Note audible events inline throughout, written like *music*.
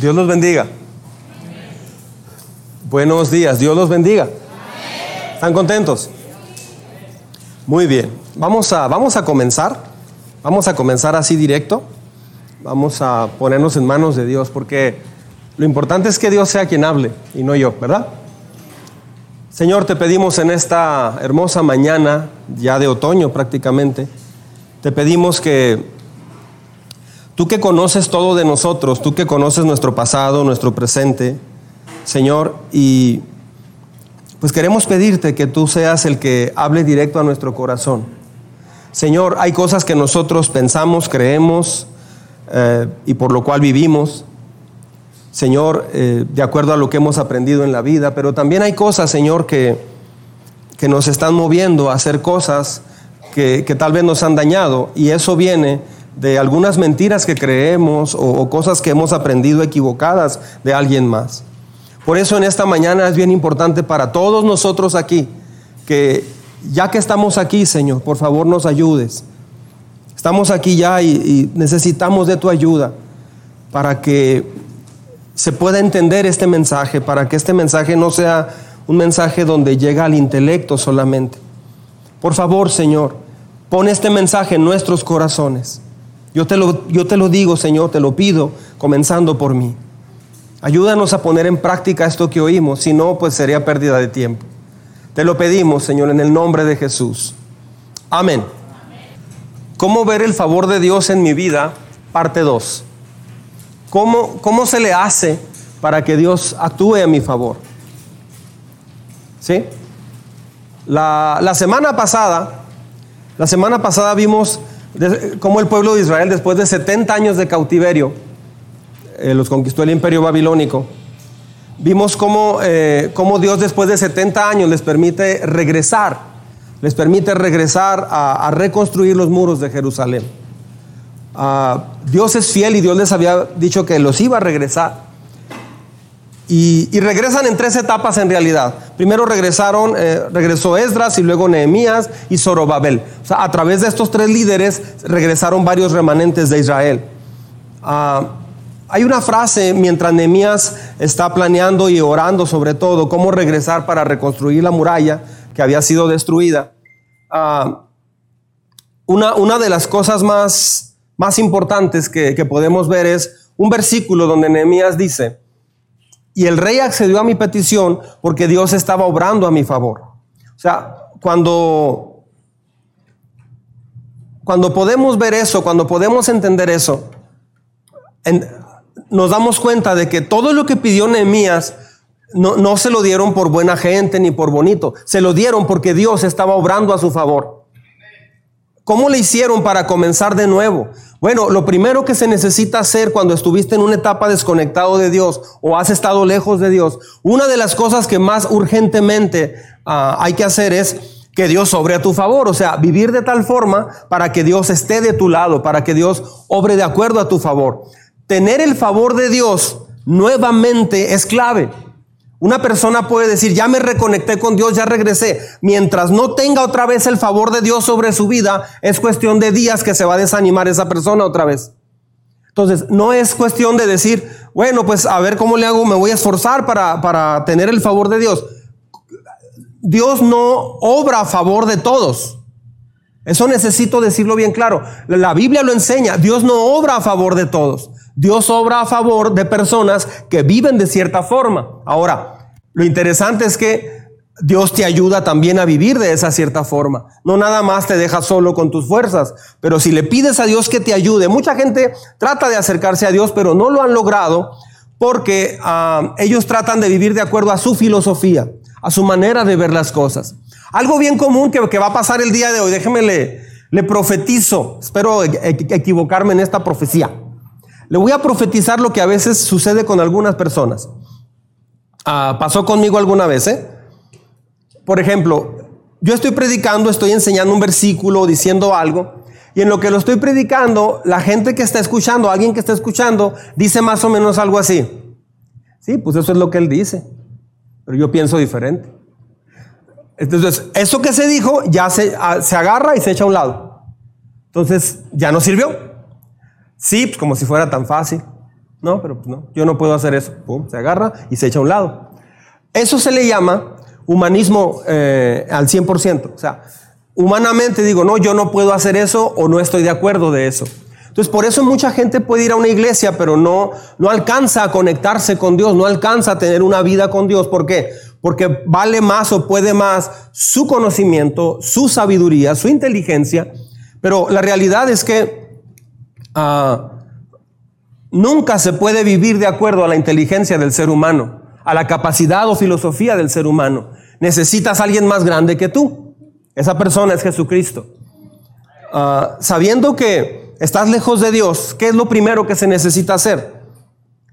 Dios los bendiga. Buenos días, Dios los bendiga. ¿Están contentos? Muy bien, vamos a, vamos a comenzar. Vamos a comenzar así directo. Vamos a ponernos en manos de Dios porque lo importante es que Dios sea quien hable y no yo, ¿verdad? Señor, te pedimos en esta hermosa mañana, ya de otoño prácticamente, te pedimos que Tú que conoces todo de nosotros, tú que conoces nuestro pasado, nuestro presente, Señor, y pues queremos pedirte que tú seas el que hable directo a nuestro corazón. Señor, hay cosas que nosotros pensamos, creemos eh, y por lo cual vivimos. Señor, eh, de acuerdo a lo que hemos aprendido en la vida, pero también hay cosas, Señor, que, que nos están moviendo a hacer cosas que, que tal vez nos han dañado y eso viene de algunas mentiras que creemos o, cosas que hemos aprendido equivocadas de alguien más. Por eso en esta mañana es bien importante para todos nosotros aquí que ya que estamos aquí, Señor, por favor nos ayudes. Estamos aquí ya y, y, necesitamos de tu ayuda para que se pueda entender este mensaje, para que este mensaje no sea un mensaje donde llega al intelecto solamente. Por favor, Señor, pon este mensaje en nuestros corazones. Yo te, lo, yo te lo digo, Señor, te lo pido, comenzando por mí. Ayúdanos a poner en práctica esto que oímos, si no, pues sería pérdida de tiempo. Te lo pedimos, Señor, en el nombre de Jesús. Amén. ¿Cómo ver el favor de Dios en mi vida? Parte 2. ¿Cómo, ¿Cómo se le hace para que Dios actúe a mi favor? ¿Sí? La, la semana pasada, la semana pasada vimos cómo el pueblo de Israel, después de 70 años de cautiverio, eh, los conquistó el imperio babilónico. Vimos cómo, eh, cómo, Dios después de 70 años les permite regresar, les permite regresar a, reconstruir los muros de Jerusalén. Ah, Dios es fiel y Dios les había dicho que los iba a regresar. Y, regresan en tres etapas en realidad. Primero regresaron, eh, regresó Esdras y luego Nehemías y Zorobabel. O sea, a través de estos tres líderes regresaron varios remanentes de Israel. Ah, hay una frase mientras Nehemías está planeando y orando sobre todo cómo regresar para reconstruir la muralla que había sido destruida. Ah, una, una, de las cosas más, más importantes que, que podemos ver es un versículo donde Nehemías dice, y el rey accedió a mi petición porque Dios estaba obrando a mi favor. O sea, cuando, cuando podemos ver eso, cuando podemos entender eso, nos damos cuenta de que todo lo que pidió Nehemías no, no se lo dieron por buena gente ni por bonito, se lo dieron porque Dios estaba obrando a su favor. ¿Cómo le hicieron para comenzar de nuevo? Bueno, lo primero que se necesita hacer cuando estuviste en una etapa desconectado de Dios o has estado lejos de Dios, una de las cosas que más urgentemente ah, hay que hacer es que Dios obre a tu favor, o sea, vivir de tal forma para que Dios esté de tu lado, para que Dios obre de acuerdo a tu favor. Tener el favor de Dios nuevamente es clave. Una persona puede decir, ya me reconecté con Dios, ya regresé. Mientras no tenga otra vez el favor de Dios sobre su vida, es cuestión de días que se va a desanimar esa persona otra vez. Entonces, no es cuestión de decir, bueno, pues a ver cómo le hago, me voy a esforzar para, para tener el favor de Dios. Dios no obra a favor de todos. Eso necesito decirlo bien claro. La Biblia lo enseña. Dios no obra a favor de todos. Dios obra a favor de personas que viven de cierta forma. Ahora, lo interesante es que Dios te ayuda también a vivir de esa cierta forma. No nada más te deja solo con tus fuerzas, pero si le pides a Dios que te ayude, mucha gente trata de acercarse a Dios, pero no lo han logrado porque ah, ellos tratan de vivir de acuerdo a su filosofía, a su manera de ver las cosas. Algo bien común que, va a pasar el día de hoy, déjeme le, le profetizo, espero e, e, equivocarme en esta profecía. Le voy a profetizar lo que a veces sucede con algunas personas. Ah, pasó conmigo alguna vez, ¿eh? Por ejemplo, yo estoy predicando, estoy enseñando un versículo, diciendo algo, y en lo que lo estoy predicando, la gente que está escuchando, alguien que está escuchando, dice más o menos algo así. Sí, pues eso es lo que él dice, pero yo pienso diferente. Entonces, eso que se dijo ya se, ah, se agarra y se echa a un lado. Entonces, ya no sirvió. Sí, pues como si fuera tan fácil. No, pero pues no, yo no puedo hacer eso. Pum, se agarra y se echa a un lado. Eso se le llama humanismo eh, al 100%. O sea, humanamente digo, no, yo no puedo hacer eso o no estoy de acuerdo de eso. Entonces, por eso mucha gente puede ir a una iglesia, pero no, no alcanza a conectarse con Dios, no alcanza a tener una vida con Dios. ¿Por qué? Porque vale más o puede más su conocimiento, su sabiduría, su inteligencia. Pero la realidad es que ah, nunca se puede vivir de acuerdo a la inteligencia del ser humano, a la capacidad o filosofía del ser humano. Necesitas a alguien más grande que tú. Esa persona es Jesucristo. Ah, sabiendo que estás lejos de Dios, ¿qué es lo primero que se necesita hacer?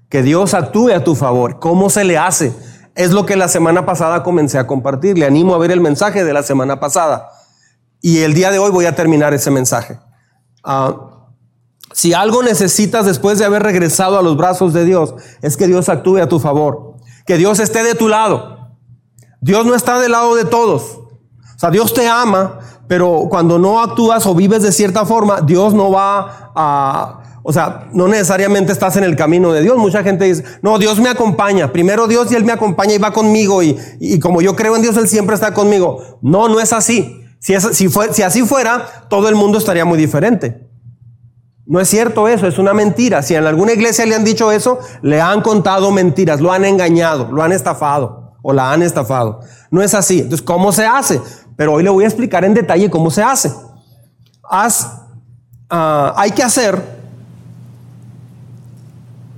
Que Dios actúe a tu favor. ¿Cómo se le hace? Es lo que la semana pasada comencé a compartir. Le animo a ver el mensaje de la semana pasada. Y el día de hoy voy a terminar ese mensaje. Ah, si algo necesitas después de haber regresado a los brazos de Dios, es que Dios actúe a tu favor. Que Dios esté de tu lado. Dios no está del lado de todos. O sea, Dios te ama, pero cuando no actúas o vives de cierta forma, Dios no va a... O sea, no necesariamente estás en el camino de Dios. Mucha gente dice, no, Dios me acompaña. Primero Dios y Él me acompaña y va conmigo. Y, y como yo creo en Dios, Él siempre está conmigo. No, no es así. Si, si, fue, si así fuera, todo el mundo estaría muy diferente. No es cierto eso, es una mentira. Si en alguna iglesia le han dicho eso, le han contado mentiras, lo han engañado, lo han estafado o la han estafado. No es así. Entonces, ¿cómo se hace? Pero hoy le voy a explicar en detalle cómo se hace. Ah, hay que hacer,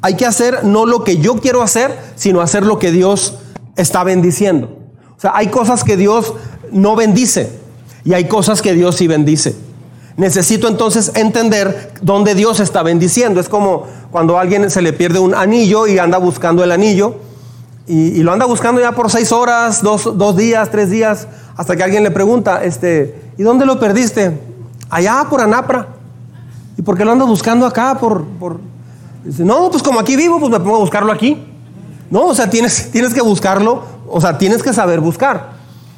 hay que hacer no lo que yo quiero hacer, sino hacer lo que Dios está bendiciendo. O sea, hay cosas que Dios no bendice y hay cosas que Dios sí bendice. Necesito entonces entender dónde Dios está bendiciendo. Es como cuando a alguien se le pierde un anillo y anda buscando el anillo y, lo anda buscando ya por seis horas, dos, dos días, tres días hasta que alguien le pregunta, este, ¿y dónde lo perdiste? Allá por Anapra. ¿Y por qué lo andas buscando acá? Por, por... Dice, no, pues como aquí vivo, pues me pongo a buscarlo aquí. No, o sea, tienes, tienes que buscarlo, o sea, tienes que saber buscar.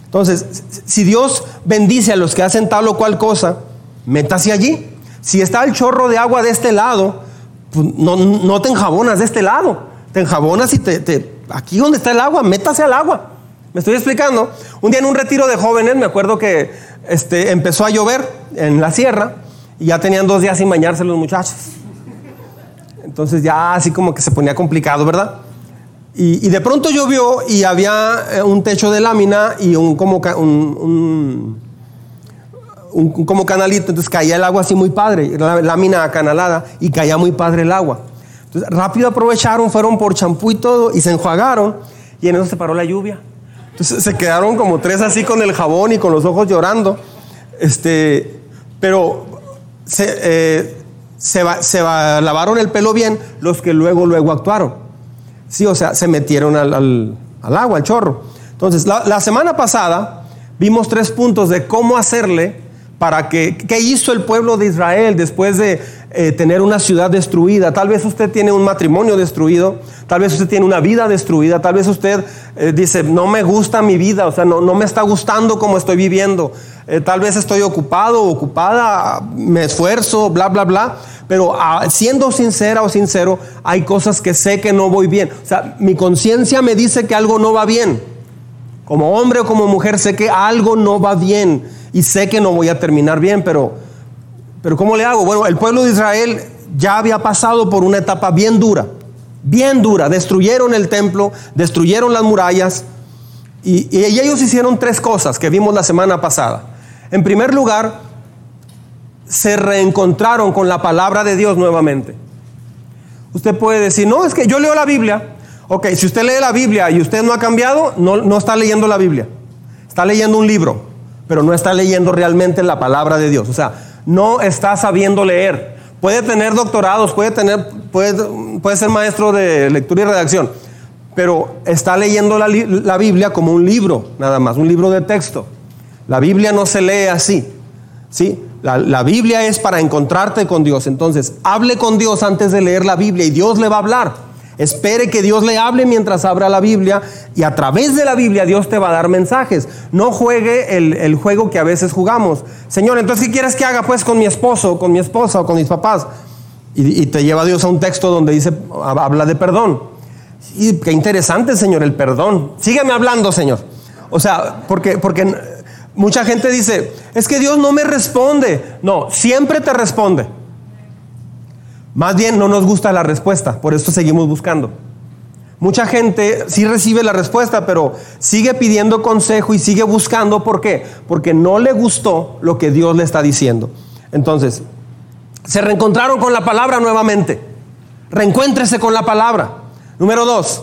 Entonces, si Dios bendice a los que hacen tal o cual cosa, métase allí. Si está el chorro de agua de este lado, pues no, no te enjabonas de este lado. Te enjabonas y te, te, aquí donde está el agua, métase al agua. ¿Me estoy explicando? Un día en un retiro de jóvenes, me acuerdo que este, empezó a llover en la sierra y ya tenían dos días sin bañarse los muchachos. Entonces ya así como que se ponía complicado, ¿verdad? Y, de pronto llovió y había eh, un techo de lámina y un como, un, un, como canalito, entonces caía el agua así muy padre, la lámina acanalada y caía muy padre el agua. Entonces rápido aprovecharon, fueron por champú y todo y se enjuagaron y en eso se paró la lluvia. Entonces se quedaron como tres así con el jabón y con los ojos llorando. Este, pero se, eh, se, lavaron el pelo bien los que luego, luego actuaron. Sí, o sea, se metieron al, agua, al chorro. Entonces, la semana pasada vimos tres puntos de cómo hacerle para que, ¿qué hizo el pueblo de Israel después de eh, tener una ciudad destruida? Tal vez usted tiene un matrimonio destruido, tal vez usted tiene una vida destruida, tal vez usted eh, dice, no me gusta mi vida, o sea, no, no me está gustando como estoy viviendo, eh, tal vez estoy ocupado, ocupada, me esfuerzo, bla, bla, bla, pero ah, siendo sincera o sincero, hay cosas que sé que no voy bien, o sea, mi conciencia me dice que algo no va bien, como hombre o como mujer sé que algo no va bien y sé que no voy a terminar bien, pero, pero ¿cómo le hago? Bueno, el pueblo de Israel ya había pasado por una etapa bien dura, bien dura. Destruyeron el templo, destruyeron las murallas y, y ellos hicieron tres cosas que vimos la semana pasada. En primer lugar, se reencontraron con la palabra de Dios nuevamente. Usted puede decir, no, es que yo leo la Biblia. Ok, si usted lee la Biblia y usted no ha cambiado, no, no está leyendo la Biblia. Está leyendo un libro pero no está leyendo realmente la palabra de Dios. O sea, no está sabiendo leer. Puede tener doctorados, puede, tener, puede, puede ser maestro de lectura y redacción, pero está leyendo la, la Biblia como un libro, nada más, un libro de texto. La Biblia no se lee así. ¿sí? La, la, Biblia es para encontrarte con Dios. Entonces, hable con Dios antes de leer la Biblia y Dios le va a hablar. Espere que Dios le hable mientras abra la Biblia y a través de la Biblia Dios te va a dar mensajes. No juegue el, juego que a veces jugamos. Señor, entonces, ¿qué quieres que haga pues con mi esposo, con mi esposa o con mis papás? y, te lleva Dios a un texto donde dice, habla de perdón. Y qué interesante, Señor, el perdón. Sígueme hablando, Señor. O sea, porque, porque mucha gente dice, es que Dios no me responde. No, siempre te responde. Más bien no nos gusta la respuesta, por eso seguimos buscando. Mucha gente sí recibe la respuesta, pero sigue pidiendo consejo y sigue buscando. ¿Por qué? Porque no le gustó lo que Dios le está diciendo. Entonces, se reencontraron con la palabra nuevamente. Reencuéntrese con la palabra. Número dos,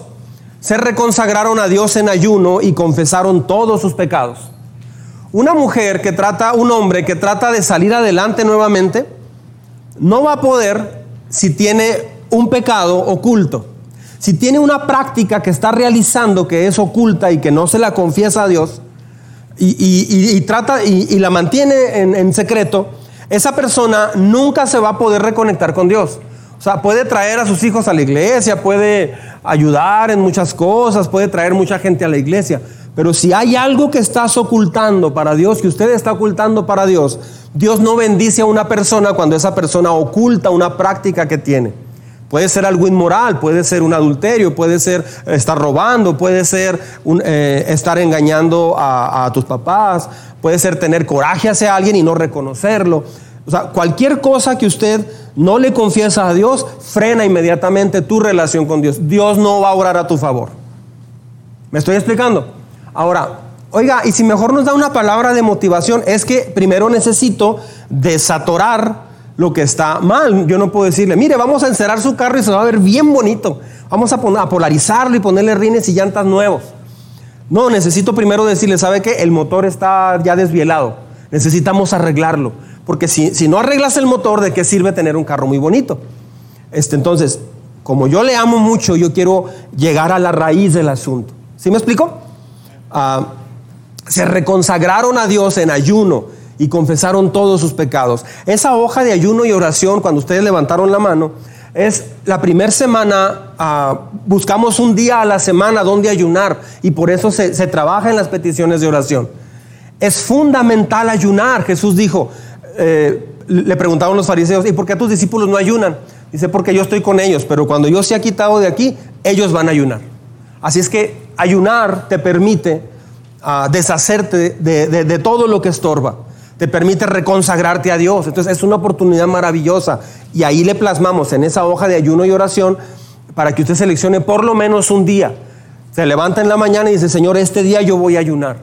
se reconsagraron a Dios en ayuno y confesaron todos sus pecados. Una mujer que trata, un hombre que trata de salir adelante nuevamente, no va a poder si tiene un pecado oculto. Si tiene una práctica que está realizando que es oculta y que no se la confiesa a Dios y, trata y, la mantiene en, secreto, esa persona nunca se va a poder reconectar con Dios. O sea, puede traer a sus hijos a la iglesia, puede ayudar en muchas cosas, puede traer mucha gente a la iglesia. Pero si hay algo que estás ocultando para Dios, que usted está ocultando para Dios, Dios no bendice a una persona cuando esa persona oculta una práctica que tiene. Puede ser algo inmoral, puede ser un adulterio, puede ser estar robando, puede ser eh, estar engañando a, tus papás, puede ser tener coraje hacia alguien y no reconocerlo. O sea, cualquier cosa que usted no le confiesa a Dios, frena inmediatamente tu relación con Dios. Dios no va a orar a tu favor. ¿Me estoy explicando? Ahora, oiga, y si mejor nos da una palabra de motivación, es que primero necesito desatorar lo que está mal. Yo no puedo decirle, mire, vamos a encerrar su carro y se va a ver bien bonito. Vamos a polarizarlo y ponerle rines y llantas nuevos. No, necesito primero decirle, ¿sabe qué? El motor está ya desvielado. Necesitamos arreglarlo. Porque si, si no arreglas el motor, ¿de qué sirve tener un carro muy bonito? Este, entonces, como yo le amo mucho, yo quiero llegar a la raíz del asunto. ¿Sí me explico? Ah, se reconsagraron a Dios en ayuno y confesaron todos sus pecados. Esa hoja de ayuno y oración, cuando ustedes levantaron la mano, es la primera semana, ah, buscamos un día a la semana donde ayunar y por eso se, trabaja en las peticiones de oración. Es fundamental ayunar. Jesús dijo, eh, le preguntaron los fariseos, ¿y por qué tus discípulos no ayunan? Dice, porque yo estoy con ellos, pero cuando yo sea quitado de aquí, ellos van a ayunar. Así es que ayunar te permite ah, deshacerte de todo lo que estorba te permite reconsagrarte a Dios. Entonces es una oportunidad maravillosa. Y ahí le plasmamos en esa hoja de ayuno y oración para que usted seleccione por lo menos un día. Se levanta en la mañana y dice, Señor, este día yo voy a ayunar.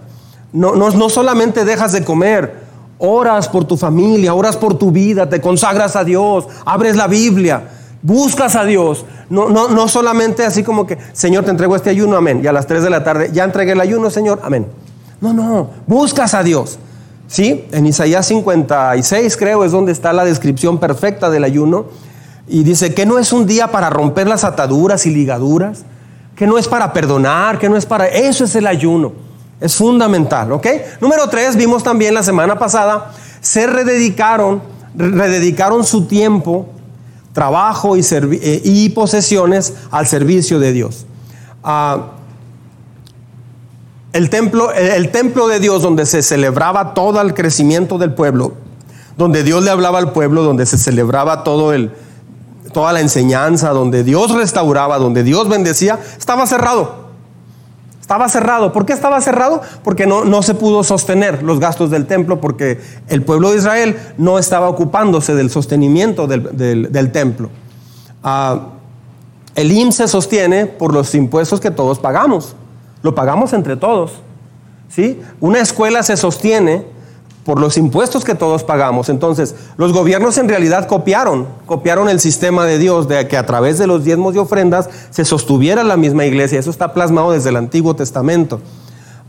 No, no, no solamente dejas de comer, oras por tu familia, oras por tu vida, te consagras a Dios, abres la Biblia, buscas a Dios. No, no, no solamente así como que, Señor, te entrego este ayuno, amén. Y a las 3 de la tarde, ya entregué el ayuno, Señor, amén. No, no, buscas a Dios. ¿Sí? En Isaías 56 creo es donde está la descripción perfecta del ayuno. Y dice que no es un día para romper las ataduras y ligaduras, que no es para perdonar, que no es para... Eso es el ayuno. Es fundamental, ¿ok? Número tres, vimos también la semana pasada, se rededicaron, rededicaron su tiempo, trabajo y, eh, y posesiones al servicio de Dios. Ah, el templo, el templo de Dios donde se celebraba todo el crecimiento del pueblo, donde Dios le hablaba al pueblo, donde se celebraba todo el, toda la enseñanza, donde Dios restauraba, donde Dios bendecía, estaba cerrado. Estaba cerrado. ¿Por qué estaba cerrado? Porque no, no se pudo sostener los gastos del templo, porque el pueblo de Israel no estaba ocupándose del sostenimiento del, templo. Ah, el IMSS se sostiene por los impuestos que todos pagamos. Lo pagamos entre todos. ¿sí? Una escuela se sostiene por los impuestos que todos pagamos. Entonces, los gobiernos en realidad copiaron, copiaron el sistema de Dios de que a través de los diezmos y ofrendas se sostuviera la misma iglesia. Eso está plasmado desde el Antiguo Testamento.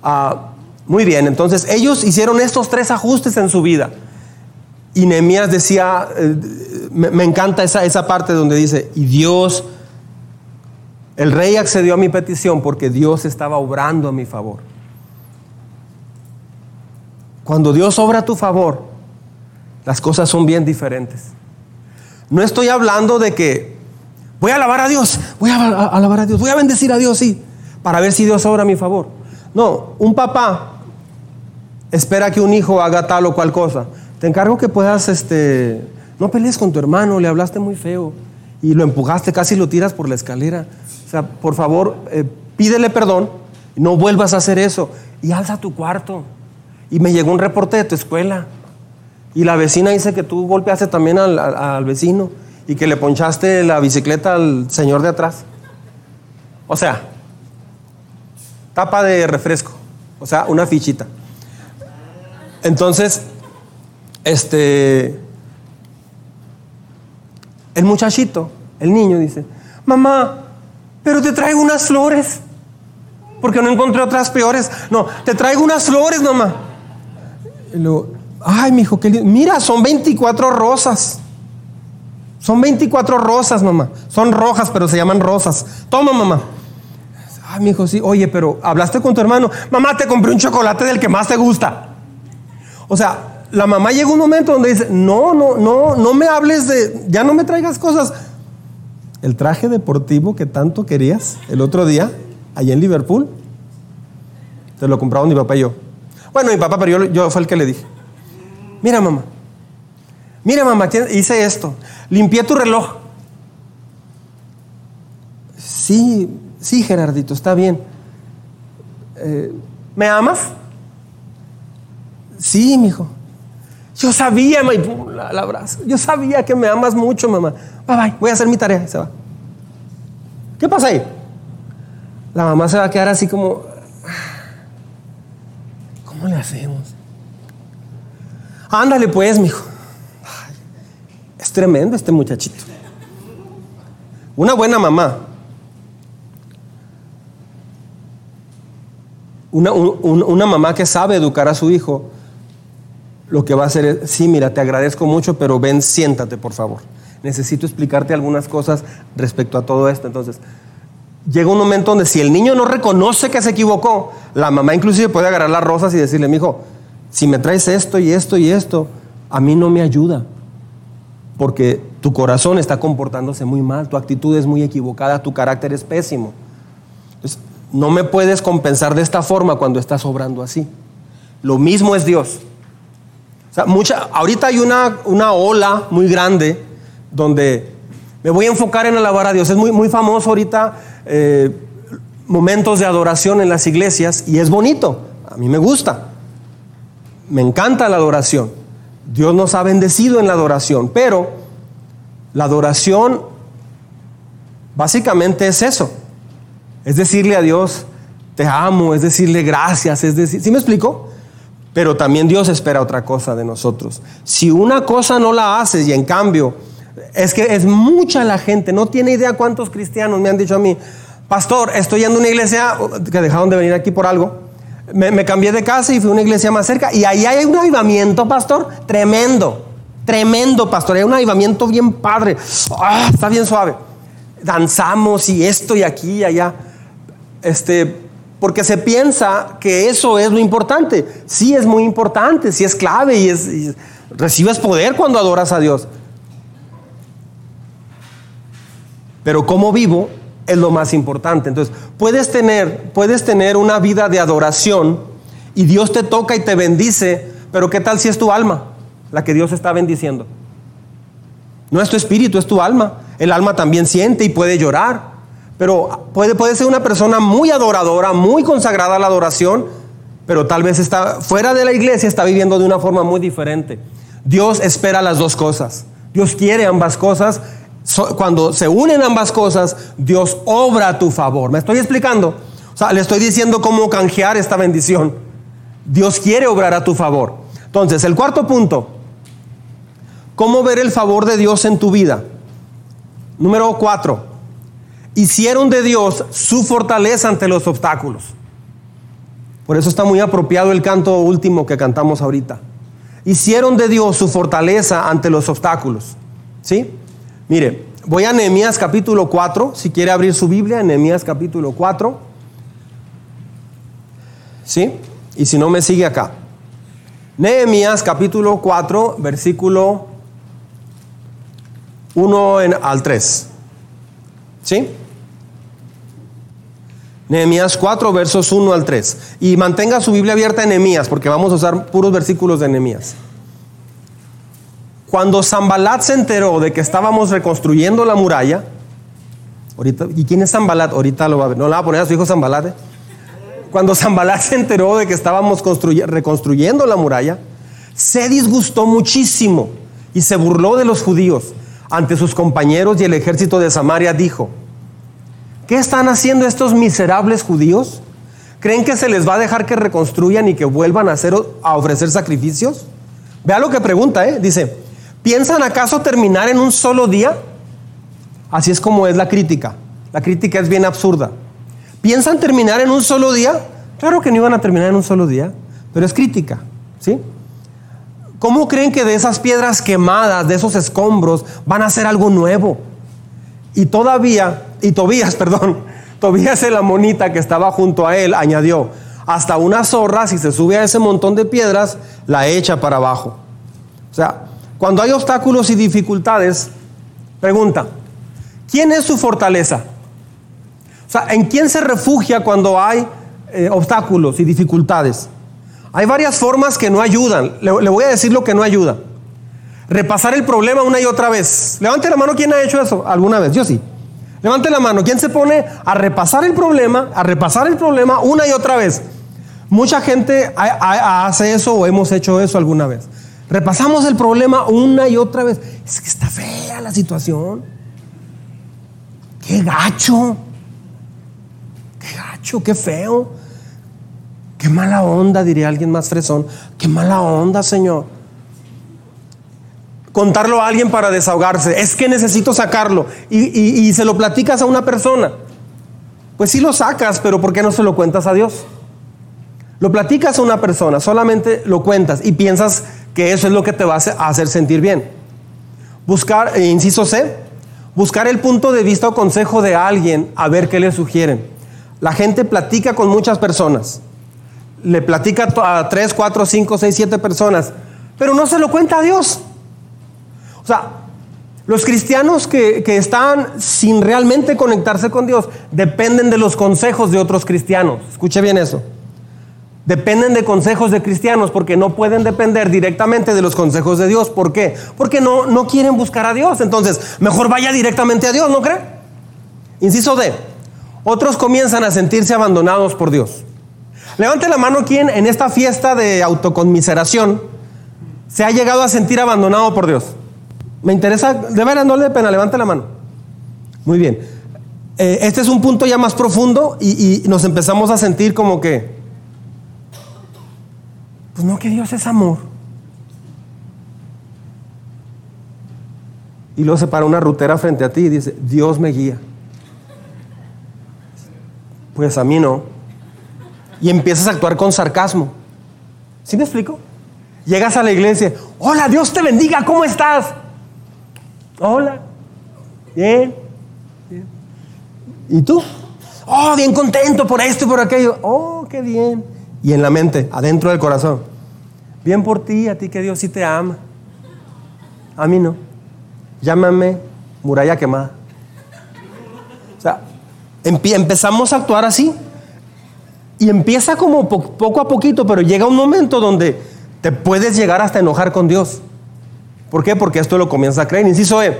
Ah, muy bien, entonces ellos hicieron estos tres ajustes en su vida. Y Nehemías decía, eh, me, encanta esa, esa parte donde dice, y Dios el rey accedió a mi petición porque Dios estaba obrando a mi favor. Cuando Dios obra a tu favor, las cosas son bien diferentes. No estoy hablando de que voy a alabar a Dios, voy a alabar a Dios, voy a bendecir a Dios, sí, para ver si Dios obra a mi favor. No, un papá espera que un hijo haga tal o cual cosa. Te encargo que puedas, este, no pelees con tu hermano, le hablaste muy feo y lo empujaste, casi lo tiras por la escalera. O sea, por favor, eh, pídele perdón, no vuelvas a hacer eso y alza tu cuarto. Y me llegó un reporte de tu escuela y la vecina dice que tú golpeaste también al, vecino y que le ponchaste la bicicleta al señor de atrás. O sea, tapa de refresco, o sea, una fichita. Entonces, este, el muchachito, el niño dice, mamá, pero te traigo unas flores, porque no encontré otras peores. No, te traigo unas flores, mamá. Luego, ay, mi hijo, qué lindo. Mira, son 24 rosas. Son 24 rosas, mamá. Son rojas, pero se llaman rosas. Toma, mamá. Ay, mi hijo, sí. Oye, pero hablaste con tu hermano. Mamá, te compré un chocolate del que más te gusta. O sea, la mamá llega un momento donde dice, no, no, no, no me hables de, ya no me traigas cosas. El traje deportivo que tanto querías el otro día, allá en Liverpool, te lo compraron mi papá y yo. Bueno, mi papá, pero yo, yo fue el que le dije, mira mamá, mira mamá, hice esto, limpié tu reloj. Sí, sí, Gerardito, está bien. Eh, ¿Me amas? Sí, mi hijo. Yo sabía, mamá, la, abrazo. Yo sabía que me amas mucho, mamá. Bye, bye, voy a hacer mi tarea. se va. ¿Qué pasa ahí? La mamá se va a quedar así como, ¿cómo le hacemos? Ándale pues, mijo. Es tremendo este muchachito. Una buena mamá. Una, una mamá que sabe educar a su hijo lo que va a hacer es, sí, mira, te agradezco mucho, pero ven, siéntate, por favor. Necesito explicarte algunas cosas respecto a todo esto. Entonces, llega un momento donde si el niño no reconoce que se equivocó, la mamá inclusive puede agarrar las rosas y decirle, mi hijo, si me traes esto y esto y esto, a mí no me ayuda. Porque tu corazón está comportándose muy mal, tu actitud es muy equivocada, tu carácter es pésimo. Entonces, no me puedes compensar de esta forma cuando estás obrando así. Lo mismo es Dios mucha, ahorita hay una, una ola muy grande donde me voy a enfocar en alabar a Dios. Es muy, muy famoso ahorita eh, momentos de adoración en las iglesias y es bonito. A mí me gusta. Me encanta la adoración. Dios nos ha bendecido en la adoración, pero la adoración básicamente es eso. Es decirle a Dios, te amo, es decirle gracias, es decir, ¿sí me explico? Pero también Dios espera otra cosa de nosotros. Si una cosa no la haces y en cambio, es que es mucha la gente, no tiene idea cuántos cristianos me han dicho a mí, pastor, estoy yendo a una iglesia que dejaron de venir aquí por algo. Me, cambié de casa y fui a una iglesia más cerca y ahí hay un avivamiento, pastor, tremendo, tremendo, pastor. Hay un avivamiento bien padre, ah, está bien suave. Danzamos y esto y aquí y allá. Este, porque se piensa que eso es lo importante. Sí es muy importante, sí es clave y, es, recibes poder cuando adoras a Dios. Pero cómo vivo es lo más importante. Entonces, puedes tener, puedes tener una vida de adoración y Dios te toca y te bendice, pero ¿qué tal si es tu alma la que Dios está bendiciendo? No es tu espíritu, es tu alma. El alma también siente y puede llorar. Pero puede, puede ser una persona muy adoradora, muy consagrada a la adoración, pero tal vez está fuera de la iglesia, está viviendo de una forma muy diferente. Dios espera las dos cosas. Dios quiere ambas cosas. Cuando se unen ambas cosas, Dios obra a tu favor. ¿Me estoy explicando? O sea, le estoy diciendo cómo canjear esta bendición. Dios quiere obrar a tu favor. Entonces, el cuarto punto, ¿cómo ver el favor de Dios en tu vida? Número cuatro, hicieron de Dios su fortaleza ante los obstáculos. Por eso está muy apropiado el canto último que cantamos ahorita. Hicieron de Dios su fortaleza ante los obstáculos. ¿Sí? Mire, voy a Nehemías capítulo 4, si quiere abrir su Biblia, Nehemías capítulo 4. ¿Sí? Y si no me sigue acá. Nehemías capítulo 4, versículo 1 al 3. ¿Sí? Nehemías 4, versos 1 al 3. Y mantenga su Biblia abierta en Nehemías, porque vamos a usar puros versículos de Nehemías. Cuando Zambalat se enteró de que estábamos reconstruyendo la muralla, ¿y quién es Zambalat? Ahorita lo va a ver, no le va a poner a su hijo Zambalat. ¿eh? Cuando Zambalat se enteró de que estábamos reconstruyendo la muralla, se disgustó muchísimo y se burló de los judíos. Ante sus compañeros y el ejército de Samaria dijo, ¿qué están haciendo estos miserables judíos? ¿Creen que se les va a dejar que reconstruyan y que vuelvan a, hacer, a ofrecer sacrificios? Vea lo que pregunta, ¿eh? Dice, ¿Piensan acaso terminar en un solo día? Así es como es la crítica. La crítica es bien absurda. ¿Piensan terminar en un solo día? Claro que no iban a terminar en un solo día, pero es crítica, ¿sí? ¿Cómo creen que de esas piedras quemadas, de esos escombros, van a hacer algo nuevo? Y todavía, y Tobías, *laughs* perdón, Tobías la monita que estaba junto a él añadió, hasta una zorra, si se sube a ese montón de piedras, la echa para abajo. O sea, cuando hay obstáculos y dificultades, pregunta, ¿quién es su fortaleza? O sea, ¿en quién se refugia cuando hay eh, obstáculos y dificultades? Hay varias formas que no ayudan. Le, le, voy a decir lo que no ayuda. Repasar el problema una y otra vez. Levante la mano, ¿quién ha hecho eso alguna vez? Yo sí. Levante la mano, ¿quién se pone a repasar el problema, a repasar el problema una y otra vez? Mucha gente hace eso o hemos hecho eso alguna vez. Repasamos el problema una y otra vez. Es que está fea la situación. Qué gacho. Qué gacho, qué feo. Qué mala onda, diría alguien más fresón. Qué mala onda, Señor. Contarlo a alguien para desahogarse. Es que necesito sacarlo. Y, y se lo platicas a una persona. Pues sí lo sacas, pero ¿por qué no se lo cuentas a Dios? Lo platicas a una persona, solamente lo cuentas y piensas que eso es lo que te va a hacer sentir bien. Buscar, eh, inciso C, buscar el punto de vista o consejo de alguien a ver qué le sugieren. La gente platica con muchas personas. Le platica a tres, cuatro, cinco, seis, siete personas, pero no se lo cuenta a Dios. O sea, los cristianos que, que, están sin realmente conectarse con Dios dependen de los consejos de otros cristianos. Escuche bien eso. Dependen de consejos de cristianos porque no pueden depender directamente de los consejos de Dios. ¿Por qué? Porque no, no quieren buscar a Dios. Entonces, mejor vaya directamente a Dios, ¿no cree? Inciso D. Otros comienzan a sentirse abandonados por Dios. Levante la mano quien en esta fiesta de autoconmiseración se ha llegado a sentir abandonado por Dios. Me interesa, de veras no le pena, levante la mano. Muy bien. Eh, este es un punto ya más profundo y nos empezamos a sentir como que, pues no, que Dios es amor. Y luego se para una rutera frente a ti y dice, Dios me guía. Pues a mí no. Y empiezas a actuar con sarcasmo. ¿Sí me explico? Llegas a la iglesia, hola, Dios te bendiga, ¿cómo estás? Hola, bien. ¿Y tú? Oh, bien contento por esto y por aquello. Oh, qué bien y en la mente, adentro del corazón. Bien por ti, a ti que Dios sí te ama. A mí no. Llámame muralla quemada. O sea, empezamos a actuar así. Y empieza como poco a poquito, pero llega un momento donde te puedes llegar hasta enojar con Dios. ¿Por qué? Porque esto lo comienza a creer. Inciso E,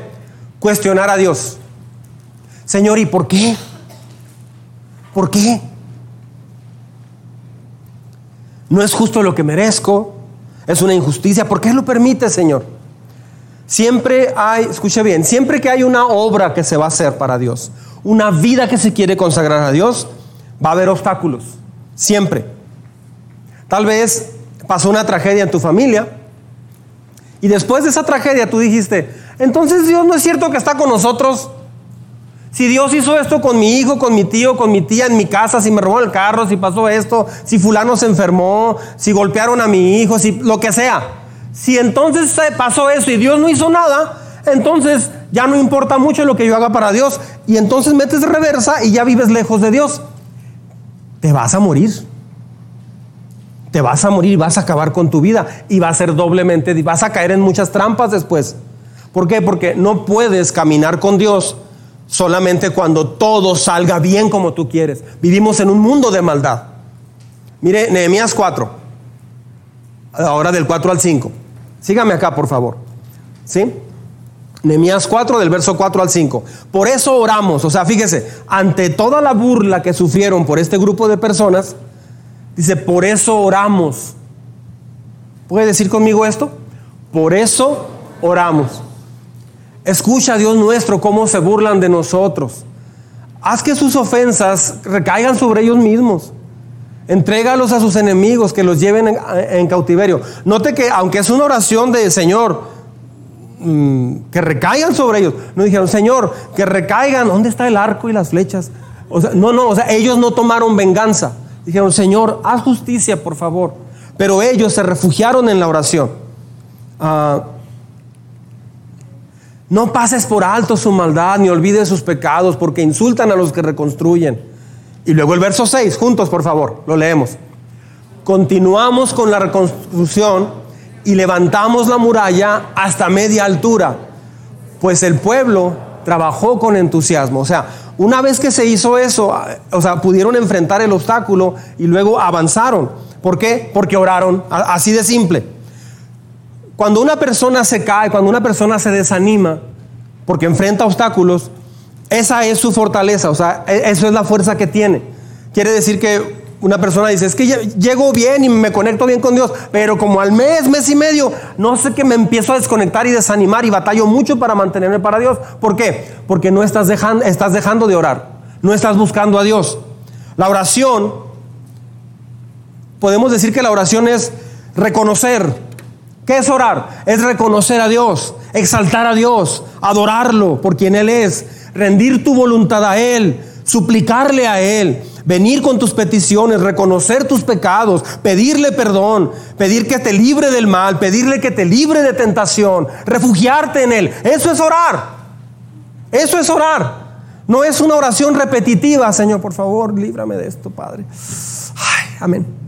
cuestionar a Dios. Señor, ¿y por qué? ¿Por qué? No es justo lo que merezco. Es una injusticia. ¿Por qué lo permite, Señor? Siempre hay, escuche bien, siempre que hay una obra que se va a hacer para Dios, una vida que se quiere consagrar a Dios, va a haber obstáculos. Siempre. Tal vez pasó una tragedia en tu familia y después de esa tragedia tú dijiste, entonces Dios no es cierto que está con nosotros. Si Dios hizo esto con mi hijo, con mi tío, con mi tía en mi casa, si me robó el carro, si pasó esto, si fulano se enfermó, si golpearon a mi hijo, si lo que sea. Si entonces pasó eso y Dios no hizo nada, entonces ya no importa mucho lo que yo haga para Dios. Y entonces metes reversa y ya vives lejos de Dios. Te vas a morir. Te vas a morir, vas a acabar con tu vida y va a ser doblemente, vas a caer en muchas trampas después. ¿Por qué? Porque no puedes caminar con Dios solamente cuando todo salga bien como tú quieres. Vivimos en un mundo de maldad. Mire, Nehemías 4, ahora del 4 al 5. Sígame acá, por favor. ¿Sí? Nehemías 4 del verso 4 al 5. Por eso oramos, o sea, fíjese, ante toda la burla que sufrieron por este grupo de personas, dice, por eso oramos. ¿Puede decir conmigo esto? Por eso oramos. Escucha, Dios nuestro, cómo se burlan de nosotros. Haz que sus ofensas recaigan sobre ellos mismos. Entrégalos a sus enemigos, que los lleven en, cautiverio. Note que aunque es una oración de Señor, mm, que recaigan sobre ellos. No dijeron, Señor, que recaigan. ¿Dónde está el arco y las flechas? No, no, o sea, ellos no tomaron venganza. Dijeron, Señor, haz justicia, por favor. Pero ellos se refugiaron en la oración. Ah, no pases por alto su maldad ni olvides sus pecados porque insultan a los que reconstruyen. Y luego el verso 6, juntos por favor, lo leemos. Continuamos con la reconstrucción y levantamos la muralla hasta media altura, pues el pueblo trabajó con entusiasmo. O sea, una vez que se hizo eso, o sea, pudieron enfrentar el obstáculo y luego avanzaron. ¿Por qué? Porque oraron, así de simple. Cuando una persona se cae, cuando una persona se desanima, porque enfrenta obstáculos, esa es su fortaleza, o sea, e, eso es la fuerza que tiene. Quiere decir que una persona dice, es que llego bien y me conecto bien con Dios, pero como al mes, mes y medio, no sé que me empiezo a desconectar y desanimar y batallo mucho para mantenerme para Dios. ¿Por qué? Porque no estás dejando, estás dejando de orar, no estás buscando a Dios. La oración, podemos decir que la oración es reconocer, ¿Qué es orar? Es reconocer a Dios, exaltar a Dios, adorarlo por quien Él es, rendir tu voluntad a Él, suplicarle a Él, venir con tus peticiones, reconocer tus pecados, pedirle perdón, pedir que te libre del mal, pedirle que te libre de tentación, refugiarte en Él. Eso es orar. Eso es orar. No es una oración repetitiva, Señor, por favor, líbrame de esto, Padre. Ay, amén.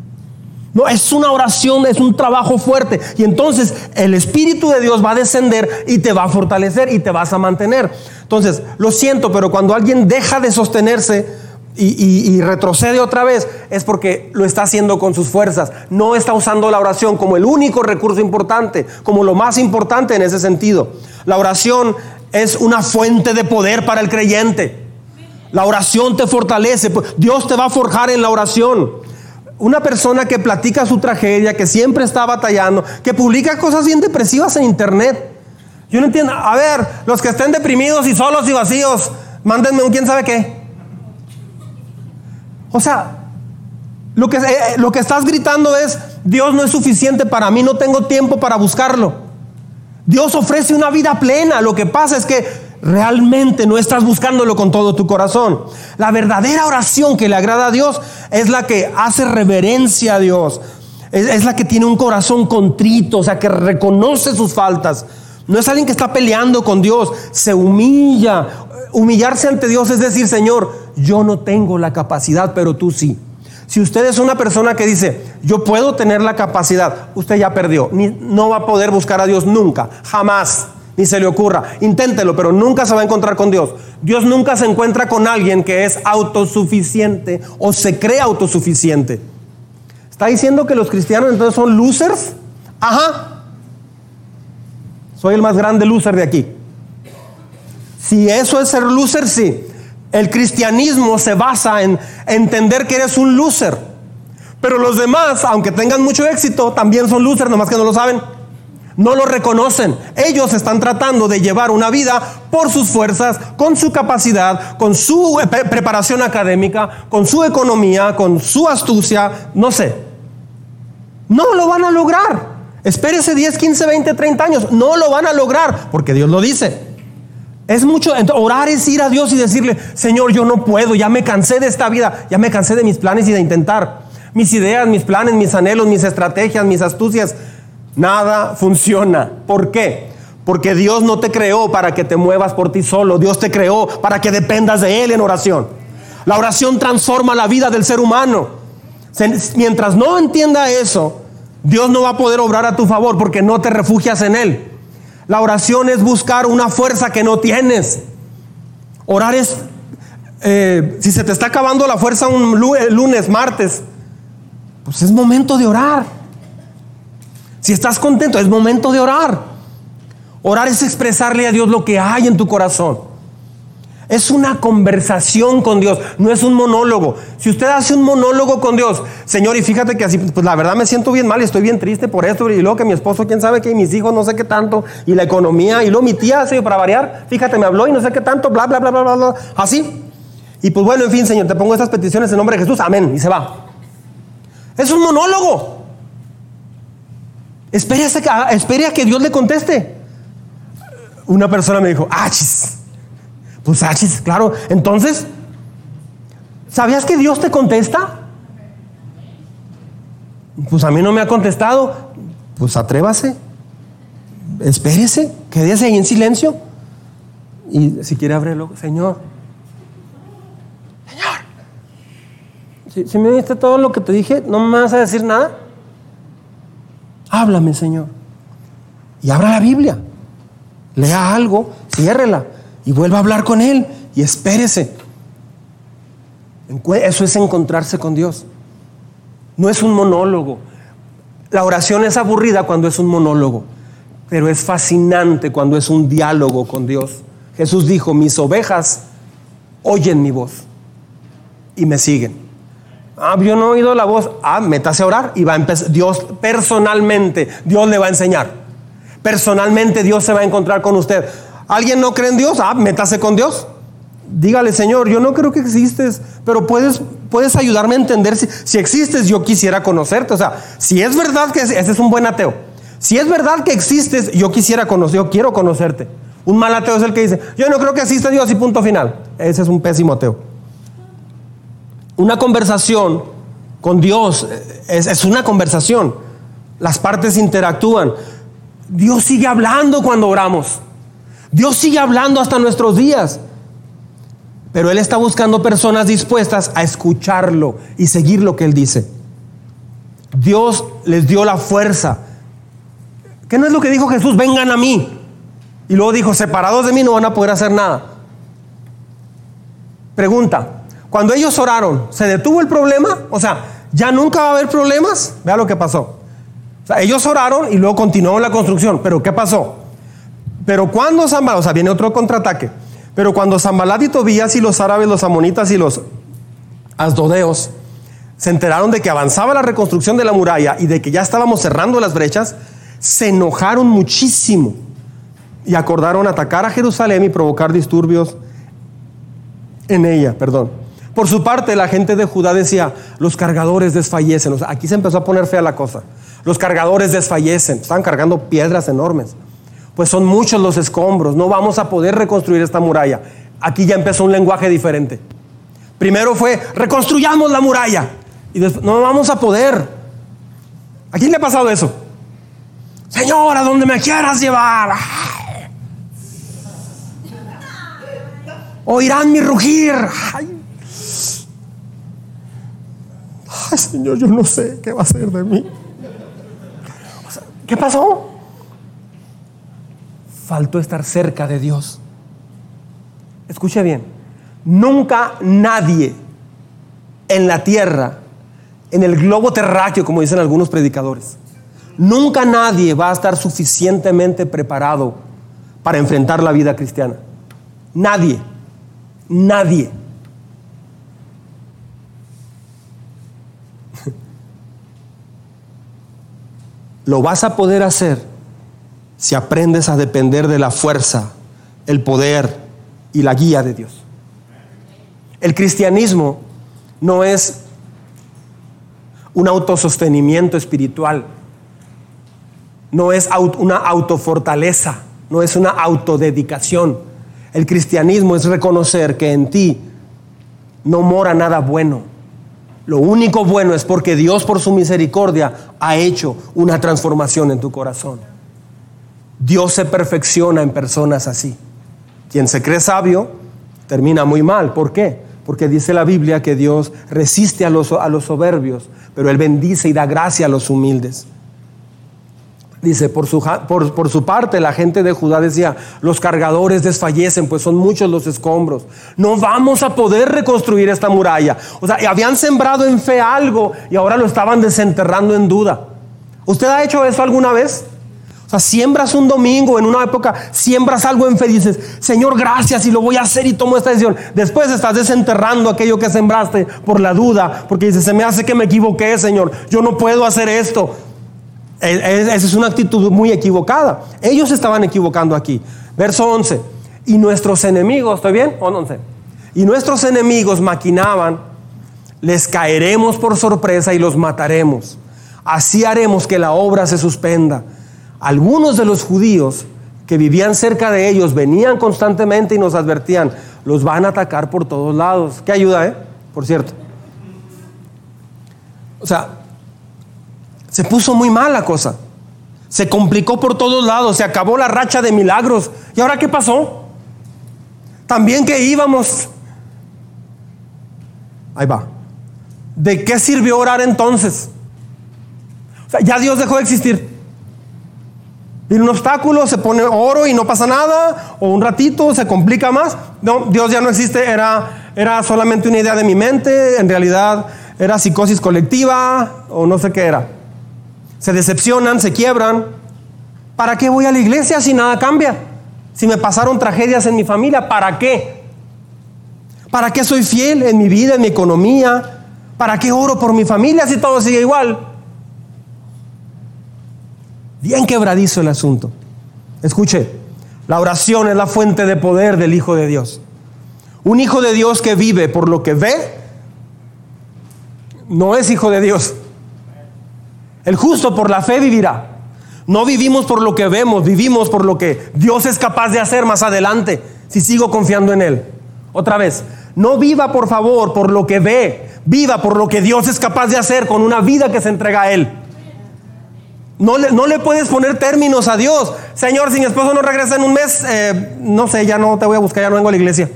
No, es una oración, es un trabajo fuerte. Y entonces el Espíritu de Dios va a descender y te va a fortalecer y te vas a mantener. Entonces, lo siento, pero cuando alguien deja de sostenerse y, y, retrocede otra vez, es porque lo está haciendo con sus fuerzas. No está usando la oración como el único recurso importante, como lo más importante en ese sentido. La oración es una fuente de poder para el creyente. La oración te fortalece. Dios te va a forjar en la oración una persona que platica su tragedia, que siempre está batallando, que publica cosas bien depresivas en internet. Yo no entiendo. A ver, los que estén deprimidos y solos y vacíos, mándenme un quién sabe qué. O sea, lo que, eh, lo que estás gritando es, Dios no es suficiente para mí, no tengo tiempo para buscarlo. Dios ofrece una vida plena. Lo que pasa es que realmente no estás buscándolo con todo tu corazón. La verdadera oración que le agrada a Dios es la que hace reverencia a Dios. Es, la que tiene un corazón contrito, o sea, que reconoce sus faltas. No es alguien que está peleando con Dios, se humilla. Humillarse ante Dios es decir, Señor, yo no tengo la capacidad, pero tú sí. Si usted es una persona que dice, yo puedo tener la capacidad, usted ya perdió. no va a poder buscar a Dios nunca, jamás ni se le ocurra. Inténtelo, pero nunca se va a encontrar con Dios. Dios nunca se encuentra con alguien que es autosuficiente o se cree autosuficiente. ¿Está diciendo que los cristianos entonces son losers? Ajá. Soy el más grande loser de aquí. Si eso es ser loser, sí. El cristianismo se basa en entender que eres un loser. Pero los demás, aunque tengan mucho éxito, también son losers, nomás que no lo saben. No lo reconocen. Ellos están tratando de llevar una vida por sus fuerzas, con su capacidad, con su eh, preparación académica, con su economía, con su astucia, no sé. No lo van a lograr. Espérese 10, 15, 20, 30 años. No lo van a lograr porque Dios lo dice. Es mucho, orar es ir a Dios y decirle, Señor, yo no puedo, ya me cansé de esta vida, ya me cansé de mis planes y de intentar. Mis ideas, mis planes, mis anhelos, mis estrategias, mis astucias, Nada funciona. ¿Por qué? Porque Dios no te creó para que te muevas por ti solo. Dios te creó para que dependas de Él en oración. La oración transforma la vida del ser humano. Mientras no entienda eso, Dios no va a poder obrar a tu favor porque no te refugias en Él. La oración es buscar una fuerza que no tienes. Orar es, eh, si se te está acabando la fuerza un lunes, martes, pues es momento de orar. Si estás contento, es momento de orar. Orar es expresarle a Dios lo que hay en tu corazón. Es una conversación con Dios, no es un monólogo. Si usted hace un monólogo con Dios, Señor, y fíjate que así, pues la verdad me siento bien mal y estoy bien triste por esto, y luego que mi esposo, quién sabe que, mis hijos, no sé qué tanto, y la economía, y luego mi tía, Señor, para variar, fíjate, me habló y no sé qué tanto, bla, bla, bla, bla, bla, bla, así. Y pues bueno, en fin, Señor, te pongo estas peticiones en nombre de Jesús, amén, y se va. Es un monólogo. Espere a que, espere a que Dios le conteste. Una persona me dijo, ah, chis pues achis, claro. Entonces, ¿sabías que Dios te contesta? Pues a mí no me ha contestado. Pues atrévase. Espérese, quédese ahí en silencio. Y si quiere abrirlo, Señor. Señor. Si, me diste todo lo que te dije, ¿no me vas a decir nada? Háblame, Señor. Y abra la Biblia. Lea algo, ciérrela y vuelva a hablar con Él y espérese. Eso es encontrarse con Dios. No es un monólogo. La oración es aburrida cuando es un monólogo, pero es fascinante cuando es un diálogo con Dios. Jesús dijo, mis ovejas oyen mi voz y me siguen. Ah, yo no he oído la voz. Ah, métase a orar y va a empezar. Dios personalmente, Dios le va a enseñar. Personalmente Dios se va a encontrar con usted. ¿Alguien no cree en Dios? Ah, métase con Dios. Dígale, Señor, yo no creo que existes, pero puedes, puedes ayudarme a entender si, si existes, yo quisiera conocerte. O sea, si es verdad que ese es un buen ateo. Si es verdad que existes, yo quisiera conocer, yo quiero conocerte. Un mal ateo es el que dice, yo no creo que exista Dios y punto final. Ese es un pésimo ateo. Una conversación con Dios es, es una conversación. Las partes interactúan. Dios sigue hablando cuando oramos. Dios sigue hablando hasta nuestros días. Pero Él está buscando personas dispuestas a escucharlo y seguir lo que Él dice. Dios les dio la fuerza. ¿Qué no es lo que dijo Jesús? Vengan a mí. Y luego dijo, separados de mí no van a poder hacer nada. Pregunta, cuando ellos oraron, ¿se detuvo el problema? O sea, ¿ya nunca va a haber problemas? Vea lo que pasó. Ellos oraron y luego continuó la construcción. Pero ¿qué pasó? Pero cuando Zambalat, o sea, viene otro contraataque. Pero cuando Zambalat y Tobías y los árabes, los amonitas y los asdodeos se enteraron de que avanzaba la reconstrucción de la muralla y de que ya estábamos cerrando las brechas, se enojaron muchísimo y acordaron atacar a Jerusalén y provocar disturbios en ella, perdón. Por su parte, la gente de Judá decía, los cargadores desfallecen. aquí se empezó a poner fea la cosa. Los cargadores desfallecen. Estaban cargando piedras enormes pues son muchos los escombros, no vamos a poder reconstruir esta muralla. Aquí ya empezó un lenguaje diferente. Primero fue, reconstruyamos la muralla. Y después, no vamos a poder. ¿A quién le ha pasado eso? Señor, a donde me quieras llevar. Oirán mi rugir. Ay. Ay, Señor, yo no sé qué va a ser de mí. ¿Qué pasó? faltó estar cerca de Dios. Escuche bien, nunca nadie en la tierra, en el globo terráqueo, como dicen algunos predicadores, nunca nadie va a estar suficientemente preparado para enfrentar la vida cristiana. Nadie, nadie. Lo vas a poder hacer si aprendes a depender de la fuerza, el poder y la guía de Dios. El cristianismo no es un autosostenimiento espiritual, no es una autofortaleza, no es una autodedicación. El cristianismo es reconocer que en ti no mora nada bueno. Lo único bueno es porque Dios por su misericordia ha hecho una transformación en tu corazón. Dios se perfecciona en personas así. Quien se cree sabio termina muy mal. ¿Por qué? Porque dice la Biblia que Dios resiste a los, a los soberbios, pero Él bendice y da gracia a los humildes. Dice, por su, por, su, parte la gente de Judá decía, los cargadores desfallecen, pues son muchos los escombros. No vamos a poder reconstruir esta muralla. O sea, habían sembrado en fe algo y ahora lo estaban desenterrando en duda. ¿Usted ha hecho eso alguna vez? sea, siembras un domingo, en una época, siembras algo en fe dices, Señor, gracias y lo voy a hacer y tomo esta decisión. Después estás desenterrando aquello que sembraste por la duda, porque dices, se me hace que me equivoqué, Señor, yo no puedo hacer esto. Esa es una actitud muy equivocada. Ellos estaban equivocando aquí. Verso 11. Y nuestros enemigos, ¿estoy bien? 11. Y nuestros enemigos maquinaban, les caeremos por sorpresa y los mataremos. Así haremos que la obra se suspenda. Algunos de los judíos que vivían cerca de ellos venían constantemente y nos advertían, los van a atacar por todos lados. ¿Qué ayuda, eh? Por cierto. O sea, se puso muy mal la cosa. Se complicó por todos lados, se acabó la racha de milagros. ¿Y ahora qué pasó? También que íbamos. Ahí va. ¿De qué sirvió orar entonces? O sea, ya Dios dejó de existir. Viene un obstáculo, se pone oro y no pasa nada, o un ratito se complica más. No, Dios ya no existe, era, era solamente una idea de mi mente, en realidad era psicosis colectiva, o no sé qué era. Se decepcionan, se quiebran. ¿Para qué voy a la iglesia si nada cambia? Si me pasaron tragedias en mi familia, ¿para qué? ¿Para qué soy fiel en mi vida, en mi economía? ¿Para qué oro por mi familia si todo sigue igual? Bien quebradizo el asunto. Escuche, la oración es la fuente de poder del Hijo de Dios. Un Hijo de Dios que vive por lo que ve, no es Hijo de Dios. El justo por la fe vivirá. No vivimos por lo que vemos, vivimos por lo que Dios es capaz de hacer más adelante, si sigo confiando en Él. Otra vez, no viva por favor por lo que ve, viva por lo que Dios es capaz de hacer con una vida que se entrega a Él. No le, no le puedes poner términos a Dios. Señor, si mi esposo no regresa en un mes, eh, no sé, ya no te voy a buscar, ya no vengo a la iglesia.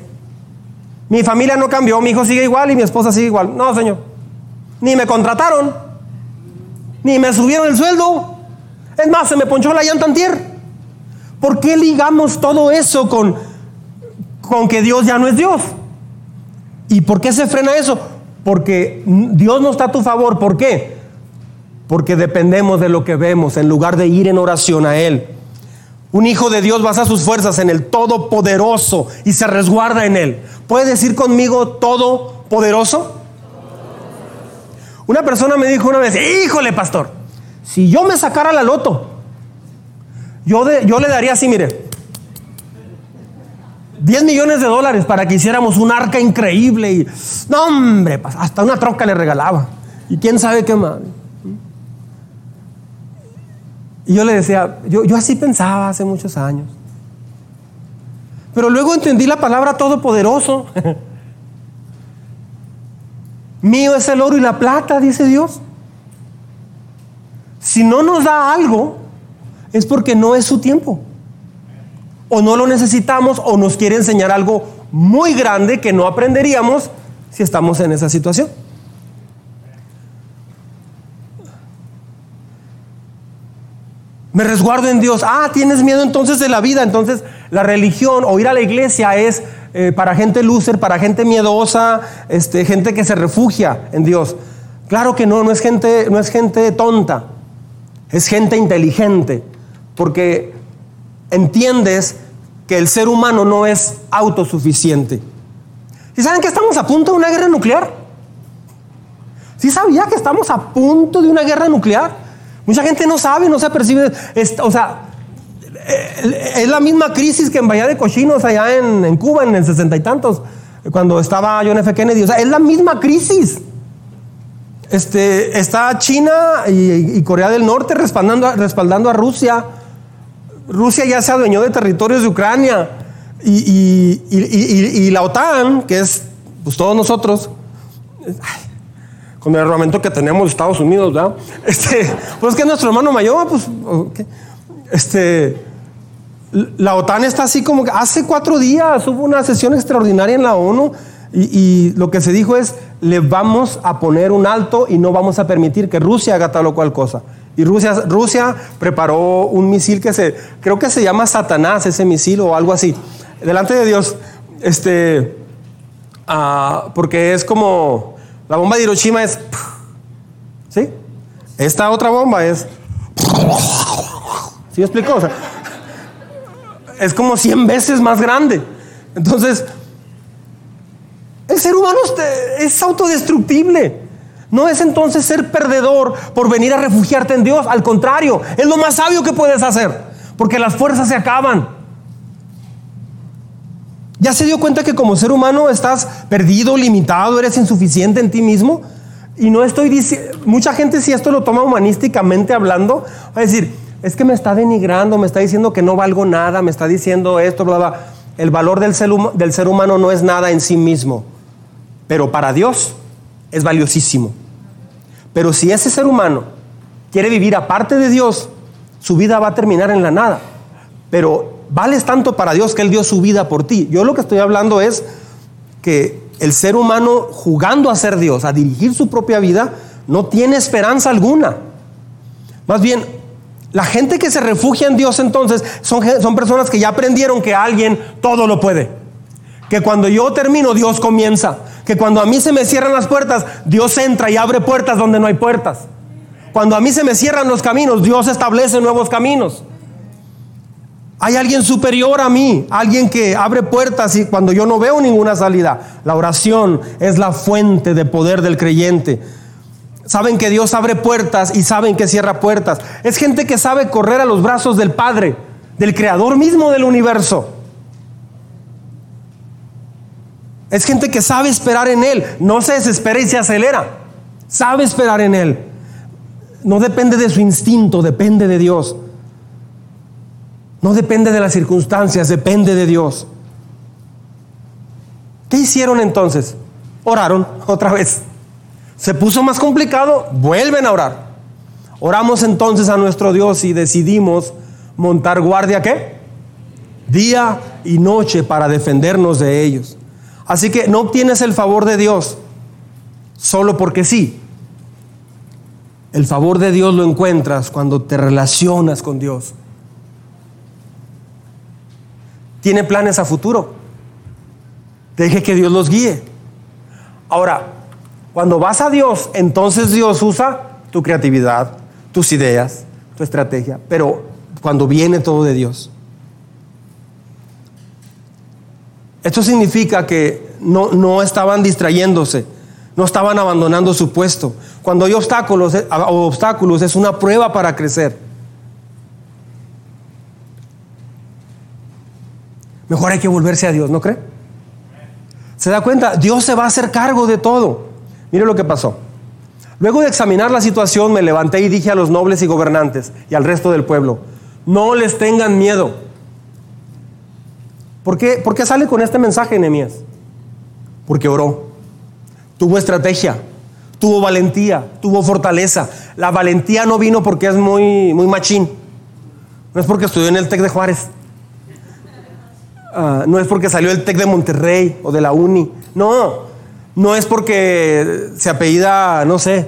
Mi familia no cambió, mi hijo sigue igual y mi esposa sigue igual. No, Señor. Ni me contrataron, ni me subieron el sueldo. Es más, se me ponchó la llanta antier. ¿Por qué ligamos todo eso con, con que Dios ya no es Dios? ¿Y por qué se frena eso? Porque Dios no está a tu favor. ¿Por qué? porque dependemos de lo que vemos en lugar de ir en oración a Él. Un hijo de Dios basa sus fuerzas en el Todopoderoso y se resguarda en Él. ¿Puede decir conmigo Todopoderoso? Una persona me dijo una vez, híjole pastor, si yo me sacara la loto, yo, le daría así, mire, 10 millones de dólares para que hiciéramos un arca increíble y, no hombre, hasta una troca le regalaba. Y quién sabe qué más. Y yo le decía, yo, yo así pensaba hace muchos años. Pero luego entendí la palabra todopoderoso. *laughs* Mío es el oro y la plata, dice Dios. Si no nos da algo, es porque no es su tiempo. O no lo necesitamos o nos quiere enseñar algo muy grande que no aprenderíamos si estamos en esa situación. Me resguardo en Dios. Ah, tienes miedo entonces de la vida. Entonces la religión o ir a la iglesia es eh, para gente loser, para gente miedosa, este, gente que se refugia en Dios. Claro que no, no es gente, no es gente tonta, es gente inteligente, porque entiendes que el ser humano no es autosuficiente. ¿Y saben que estamos a punto de una guerra nuclear? ¿Sí sabía que estamos a punto de una guerra nuclear? Mucha gente no sabe, no se percibe. o sea, es la misma crisis que en Bahía de Cochinos, allá en, Cuba, en el sesenta y tantos, cuando estaba John F. Kennedy. O sea, es la misma crisis. Este, está China y, Corea del Norte respaldando, respaldando a Rusia. Rusia ya se adueñó de territorios de Ucrania. Y, la OTAN, que es pues, todos nosotros, con el armamento que tenemos Estados Unidos, ¿verdad? *laughs* Este, pues que nuestro hermano mayor, pues, este, la OTAN está así como que hace cuatro días hubo una sesión extraordinaria en la ONU y, lo que se dijo es, le vamos a poner un alto y no vamos a permitir que Rusia haga tal o cual cosa. Y Rusia, Rusia preparó un misil que se, creo que se llama Satanás, ese misil o algo así, delante de Dios, este, ah, porque es como, la bomba de Hiroshima es. ¿Sí? Esta otra bomba es. ¿Sí me? O sea, es como 100 veces más grande. Entonces, el ser humano es autodestructible. No es entonces ser perdedor por venir a refugiarte en Dios. Al contrario, es lo más sabio que puedes hacer. Porque las fuerzas se acaban. ¿Ya se dio cuenta que como ser humano estás perdido, limitado, eres insuficiente en ti mismo? Y no estoy diciendo, mucha gente si esto lo toma humanísticamente hablando, va a decir, es que me está denigrando, me está diciendo que no valgo nada, me está diciendo esto, bla, bla. El valor del ser, del ser humano no es nada en sí mismo, pero para Dios es valiosísimo. Pero si ese ser humano quiere vivir aparte de Dios, su vida va a terminar en la nada. Pero vales tanto para Dios que Él dio su vida por ti. Yo lo que estoy hablando es que el ser humano jugando a ser Dios, a dirigir su propia vida, no tiene esperanza alguna. Más bien, la gente que se refugia en Dios entonces son, son personas que ya aprendieron que alguien todo lo puede. Que cuando yo termino, Dios comienza. Que cuando a mí se me cierran las puertas, Dios entra y abre puertas donde no hay puertas. Cuando a mí se me cierran los caminos, Dios establece nuevos caminos. Hay alguien superior a mí, alguien que abre puertas y cuando yo no veo ninguna salida. La oración es la fuente de poder del creyente. Saben que Dios abre puertas y saben que cierra puertas. Es gente que sabe correr a los brazos del Padre, del Creador mismo del universo. Es gente que sabe esperar en Él. No se desespera y se acelera. Sabe esperar en Él. No depende de su instinto, depende de Dios. No depende de las circunstancias, depende de Dios. ¿Qué hicieron entonces? Oraron otra vez. Se puso más complicado, vuelven a orar. Oramos entonces a nuestro Dios y decidimos montar guardia qué? Día y noche para defendernos de ellos. Así que no obtienes el favor de Dios solo porque sí. El favor de Dios lo encuentras cuando te relacionas con Dios tiene planes a futuro. Deje que Dios los guíe. Ahora, cuando vas a Dios, entonces Dios usa tu creatividad, tus ideas, tu estrategia, pero cuando viene todo de Dios. Esto significa que no, no estaban distrayéndose, no estaban abandonando su puesto. Cuando hay obstáculos, eh, obstáculos es una prueba para crecer. Mejor hay que volverse a Dios, ¿no cree? ¿Se da cuenta? Dios se va a hacer cargo de todo. Mire lo que pasó. Luego de examinar la situación, me levanté y dije a los nobles y gobernantes y al resto del pueblo, no les tengan miedo. ¿Por qué, ¿Por qué sale con este mensaje, Nehemías? Porque oró, tuvo estrategia, tuvo valentía, tuvo fortaleza. La valentía no vino porque es muy, muy machín, no es porque estudió en el TEC de Juárez. Ah, no es porque salió el TEC de Monterrey o de la Uni. No, no es porque se apellida, no sé,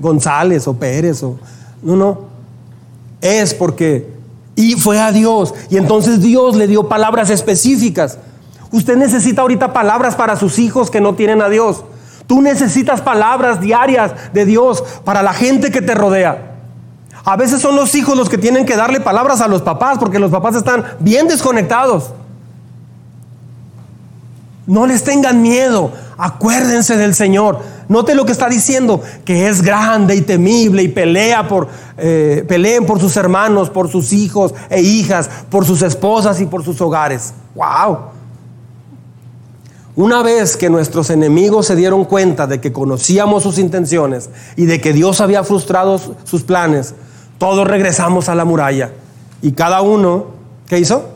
González o Pérez o... No, no. Es porque... Y fue a Dios. Y entonces Dios le dio palabras específicas. Usted necesita ahorita palabras para sus hijos que no tienen a Dios. Tú necesitas palabras diarias de Dios para la gente que te rodea. A veces son los hijos los que tienen que darle palabras a los papás porque los papás están bien desconectados. No les tengan miedo. Acuérdense del Señor. Note lo que está diciendo, que es grande y temible y pelea por, eh, peleen por sus hermanos, por sus hijos e hijas, por sus esposas y por sus hogares. ¡Wow! Una vez que nuestros enemigos se dieron cuenta de que conocíamos sus intenciones y de que Dios había frustrado sus planes, todos regresamos a la muralla. Y cada uno, ¿qué hizo?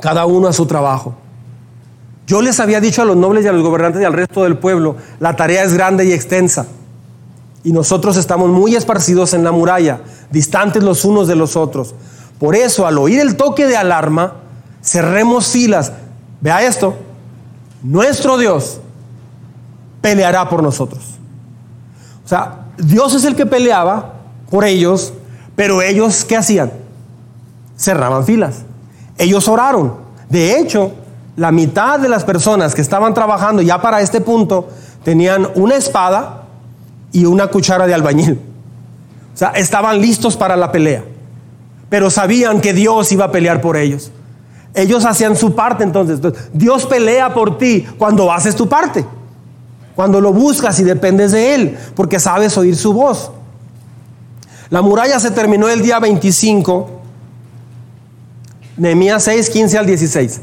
Cada uno a su trabajo. Yo les había dicho a los nobles y a los gobernantes y al resto del pueblo, la tarea es grande y extensa. Y nosotros estamos muy esparcidos en la muralla, distantes los unos de los otros. Por eso, al oír el toque de alarma, cerremos filas. Vea esto, nuestro Dios peleará por nosotros. O sea, Dios es el que peleaba por ellos, pero ellos, ¿qué hacían? Cerraban filas. Ellos oraron. De hecho, la mitad de las personas que estaban trabajando ya para este punto tenían una espada y una cuchara de albañil. O sea, estaban listos para la pelea, pero sabían que Dios iba a pelear por ellos. Ellos hacían su parte entonces. Dios pelea por ti cuando haces tu parte. Cuando lo buscas y dependes de Él, porque sabes oír su voz. La muralla se terminó el día 25, Nehemías 6, 15 al 16.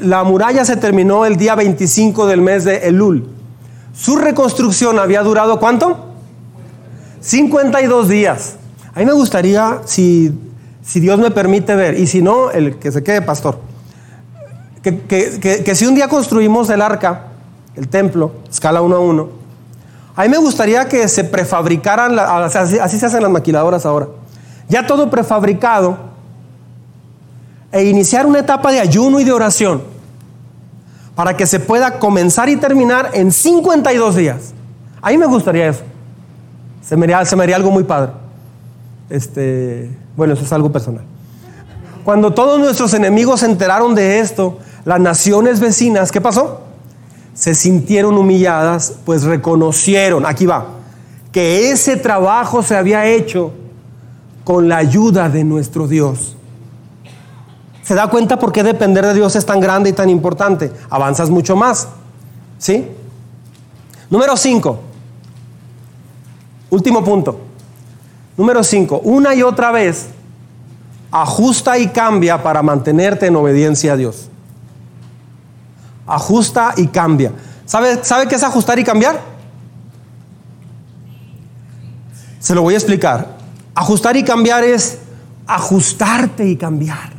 La muralla se terminó el día 25 del mes de Elul. Su reconstrucción había durado ¿cuánto? 52 días. A mí me gustaría, si, si Dios me permite ver, y si no, el que se quede pastor, que, que si un día construimos el arca, el templo, escala 1 a 1. A mí me gustaría que se prefabricaran, así, se hacen las maquiladoras ahora, ya todo prefabricado, e iniciar una etapa de ayuno y de oración para que se pueda comenzar y terminar en 52 días. A mí me gustaría eso. Se me haría, se algo muy padre. Este, bueno, eso es algo personal. Cuando todos nuestros enemigos se enteraron de esto, las naciones vecinas, ¿qué pasó? se sintieron humilladas, pues reconocieron, aquí va, que ese trabajo se había hecho con la ayuda de nuestro Dios. ¿Se da cuenta por qué depender de Dios es tan grande y tan importante? Avanzas mucho más. ¿Sí? Número 5. Último punto. Número 5. Una y otra vez, ajusta y cambia para mantenerte en obediencia a Dios ajusta y cambia. ¿Sabe, ¿Sabe qué es ajustar y cambiar? Se lo voy a explicar. Ajustar y cambiar es ajustarte y cambiar.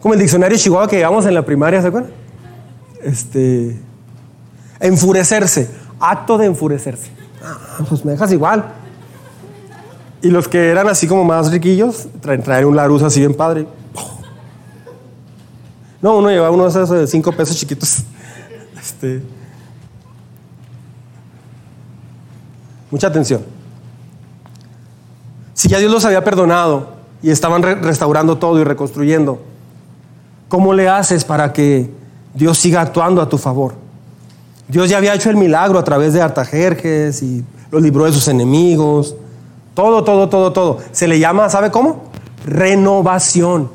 Como el diccionario Chihuahua que llevamos en la primaria, ¿se acuerdan? Este, enfurecerse, acto de enfurecerse. Ah, pues me dejas igual. Y los que eran así como más riquillos, traen, un laruz así bien padre. No, uno llevaba uno de esos de cinco pesos chiquitos. Este, mucha atención. Si ya Dios los había perdonado y estaban restaurando todo y reconstruyendo, ¿cómo le haces para que Dios siga actuando a tu favor? Dios ya había hecho el milagro a través de Artajerjes y los libró de sus enemigos. Todo, todo, todo, todo. Se le llama, ¿sabe cómo? Renovación.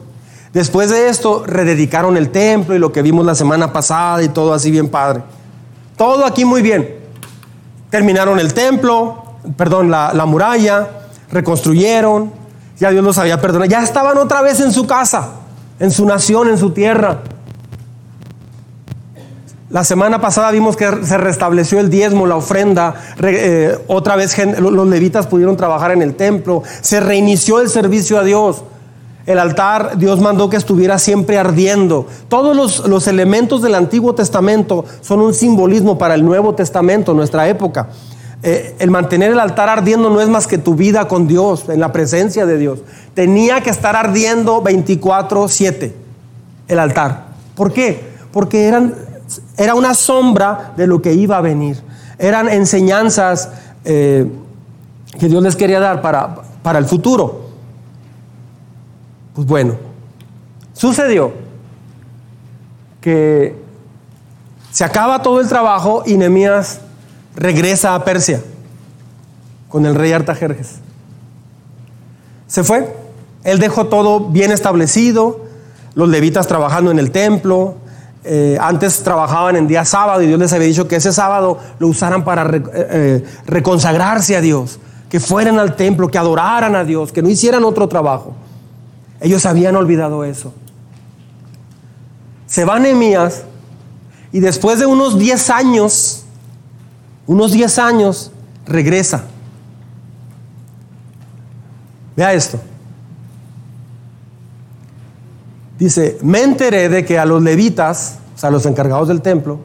Después de esto, rededicaron el templo y lo que vimos la semana pasada y todo así bien padre. Todo aquí muy bien. Terminaron el templo, perdón, la, muralla, reconstruyeron, ya Dios los había perdonado, ya estaban otra vez en su casa, en su nación, en su tierra. La semana pasada vimos que se restableció el diezmo, la ofrenda, eh, otra vez los levitas pudieron trabajar en el templo, se reinició el servicio a Dios. El altar Dios mandó que estuviera siempre ardiendo. Todos los, elementos del Antiguo Testamento son un simbolismo para el Nuevo Testamento, nuestra época. Eh, el mantener el altar ardiendo no es más que tu vida con Dios, en la presencia de Dios. Tenía que estar ardiendo 24/7 el altar. ¿Por qué? Porque era una sombra de lo que iba a venir. Eran enseñanzas eh, que Dios les quería dar para, para el futuro. Pues bueno, sucedió que se acaba todo el trabajo y Nehemías regresa a Persia con el rey Artajerjes. Se fue, él dejó todo bien establecido, los levitas trabajando en el templo, eh, antes trabajaban en día sábado y Dios les había dicho que ese sábado lo usaran para eh, eh, reconsagrarse a Dios, que fueran al templo, que adoraran a Dios, que no hicieran otro trabajo. Ellos habían olvidado eso. Se va Nehemías y después de unos 10 años, unos 10 años, regresa. Vea esto. Dice, me enteré de que a los levitas, o sea, a los encargados del templo,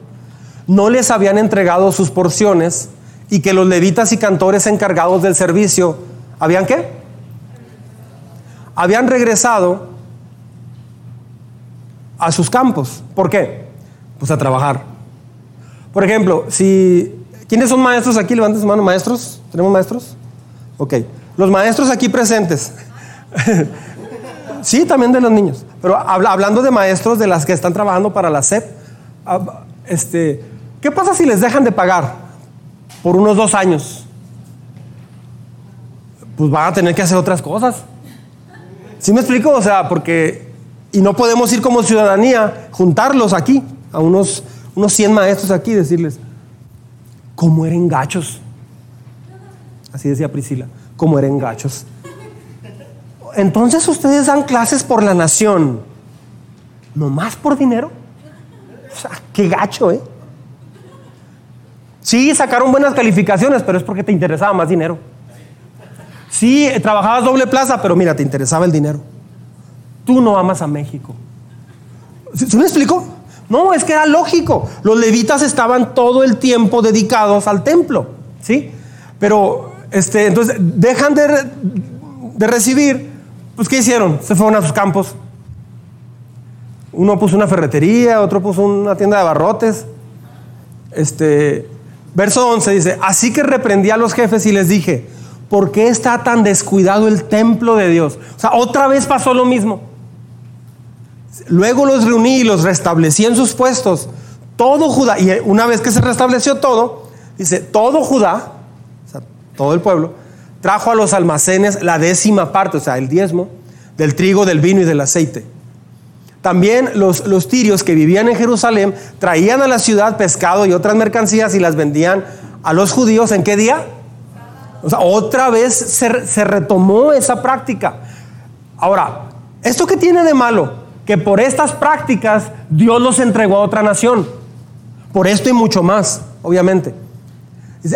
no les habían entregado sus porciones y que los levitas y cantores encargados del servicio, ¿habían qué? habían regresado a sus campos. ¿Por qué? Pues a trabajar. Por ejemplo, si... ¿Quiénes son maestros aquí? Levanten su mano. ¿Maestros? ¿Tenemos maestros? Ok. Los maestros aquí presentes. *laughs* sí, también de los niños. Pero hablando de maestros de las que están trabajando para la SEP, ah, este, ¿qué pasa si les dejan de pagar? por unos dos años. Pues van a tener que hacer otras cosas. ¿Sí me explico? O sea, porque... Y no podemos ir como ciudadanía, juntarlos aquí, a unos, unos 100 maestros aquí, decirles, ¿cómo eran gachos? Así decía Priscila, ¿cómo eran gachos? Entonces ustedes dan clases por la nación, no más por dinero. O sea, qué gacho, ¿eh? Sí, sacaron buenas calificaciones, pero es porque te interesaba más dinero. Sí, trabajabas doble plaza, pero mira, te interesaba el dinero. Tú no amas a México. ¿Se me explicó? No, es que era lógico. Los levitas estaban todo el tiempo dedicados al templo, ¿sí? Pero, este, entonces, dejan de, de recibir, pues, ¿qué hicieron? Se fueron a sus campos. Uno puso una ferretería, otro puso una tienda de abarrotes. Este, verso 11 dice, así que reprendí a los jefes y les dije, ¿por qué está tan descuidado el templo de Dios? O sea, otra vez pasó lo mismo. Luego los reuní y los restablecí en sus puestos. Todo Judá, y una vez que se restableció todo, dice, todo Judá, o sea, todo el pueblo, trajo a los almacenes la décima parte, o sea, el diezmo, del trigo, del vino y del aceite. También los, los tirios que vivían en Jerusalén traían a la ciudad pescado y otras mercancías y las vendían a los judíos en qué día? Otra vez se, se retomó esa práctica. Ahora, ¿esto qué tiene de malo? Que por estas prácticas Dios los entregó a otra nación. Por esto y mucho más, obviamente.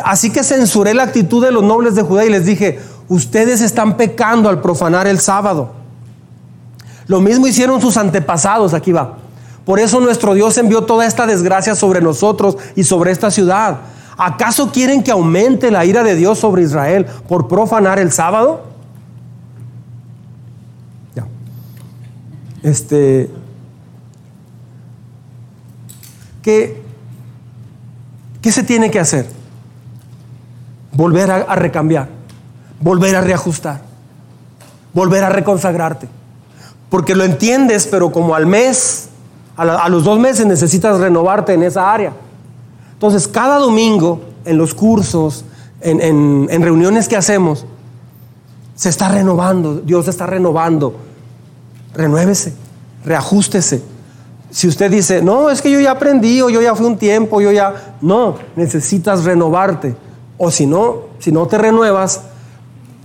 Así que censuré la actitud de los nobles de Judá y les dije, ustedes están pecando al profanar el sábado. Lo mismo hicieron sus antepasados, aquí va. Por eso nuestro Dios envió toda esta desgracia sobre nosotros y sobre esta ciudad. ¿Acaso quieren que aumente la ira de Dios sobre Israel por profanar el sábado? Este. ¿Qué, ¿Qué se tiene que hacer? Volver a, recambiar, volver a reajustar, volver a reconsagrarte. Porque lo entiendes, pero como al mes, a, los dos meses necesitas renovarte en esa área. Entonces, cada domingo, en los cursos, en- en reuniones que hacemos, se está renovando, Dios está renovando. Renuévese, reajústese. Si usted dice, no, es que yo ya aprendí, o yo ya fui un tiempo, yo ya. No, necesitas renovarte. O si no, si no te renuevas,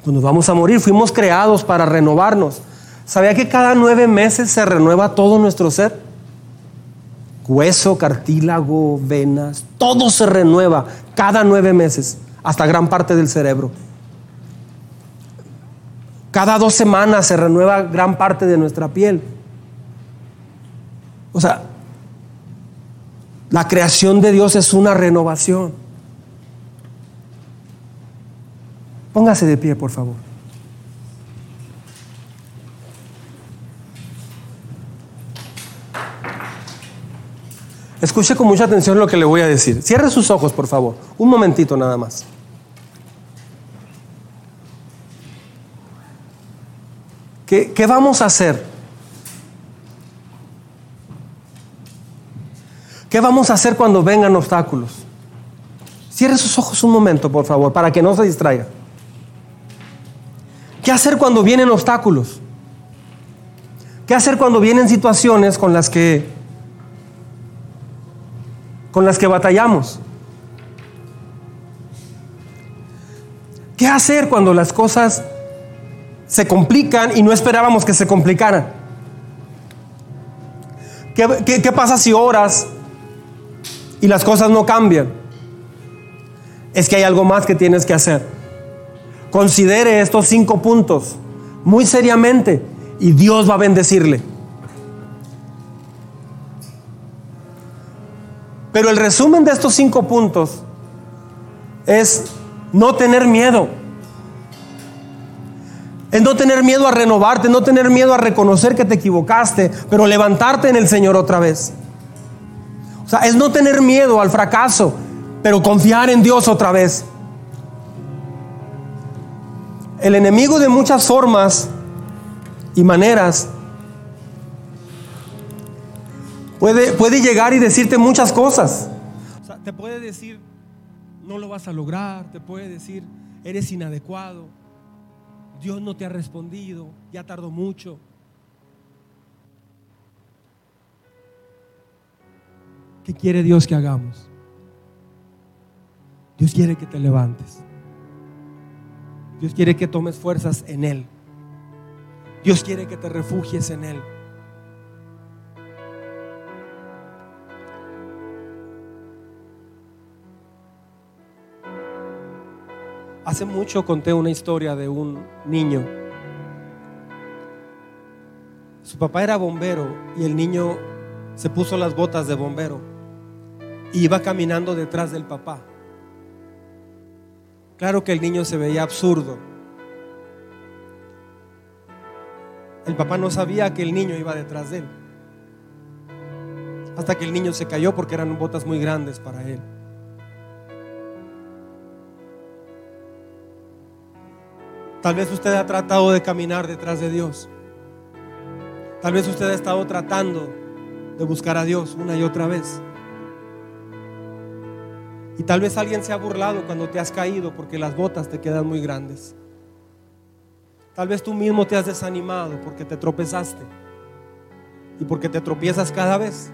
pues nos vamos a morir. Fuimos creados para renovarnos. ¿Sabía que cada nueve meses se renueva todo nuestro ser? Hueso, cartílago, venas, todo se renueva cada nueve meses, hasta gran parte del cerebro. Cada dos semanas se renueva gran parte de nuestra piel. O sea, la creación de Dios es una renovación. Póngase de pie, por favor. Escuche con mucha atención lo que le voy a decir. Cierre sus ojos, por favor. Un momentito nada más. ¿Qué, vamos a hacer? ¿Qué vamos a hacer cuando vengan obstáculos? Cierre sus ojos un momento, por favor, para que no se distraiga. ¿Qué hacer cuando vienen obstáculos? ¿Qué hacer cuando vienen situaciones con las que con las que batallamos? ¿Qué hacer cuando las cosas se complican y no esperábamos que se complicaran? ¿Qué, pasa si oras y las cosas no cambian? Es que hay algo más que tienes que hacer. Considere estos cinco puntos muy seriamente y Dios va a bendecirle. Pero el resumen de estos cinco puntos es no tener miedo. Es no tener miedo a renovarte, no tener miedo a reconocer que te equivocaste, pero levantarte en el Señor otra vez. O sea, es no tener miedo al fracaso, pero confiar en Dios otra vez. El enemigo de muchas formas y maneras puede, puede llegar y decirte muchas cosas. O sea, te puede decir, no lo vas a lograr, te puede decir, eres inadecuado, Dios no te ha respondido, ya tardó mucho. ¿Qué quiere Dios que hagamos? Dios quiere que te levantes. Dios quiere que tomes fuerzas en Él. Dios quiere que te refugies en Él. Hace mucho conté una historia de un niño. Su papá era bombero y el niño se puso las botas de bombero y iba caminando detrás del papá. Claro que el niño se veía absurdo. El papá no sabía que el niño iba detrás de él. Hasta que el niño se cayó porque eran botas muy grandes para él. Tal vez usted ha tratado de caminar detrás de Dios. Tal vez usted ha estado tratando de buscar a Dios una y otra vez. Y tal vez alguien se ha burlado cuando te has caído porque las botas te quedan muy grandes. Tal vez tú mismo te has desanimado porque te tropezaste y porque te tropiezas cada vez.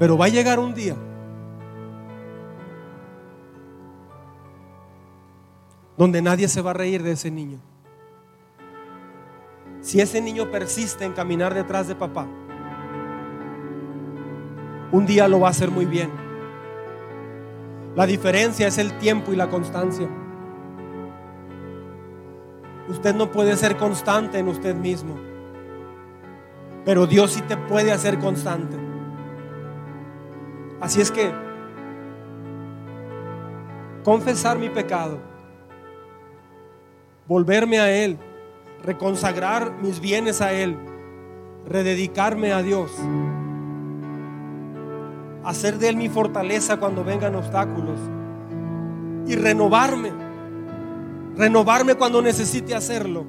Pero va a llegar un día donde nadie se va a reír de ese niño. Si ese niño persiste en caminar detrás de papá, un día lo va a hacer muy bien. La diferencia es el tiempo y la constancia. Usted no puede ser constante en usted mismo, pero Dios sí te puede hacer constante. Así es que confesar mi pecado volverme a Él, reconsagrar mis bienes a Él, rededicarme a Dios, hacer de Él mi fortaleza cuando vengan obstáculos y renovarme, renovarme cuando necesite hacerlo.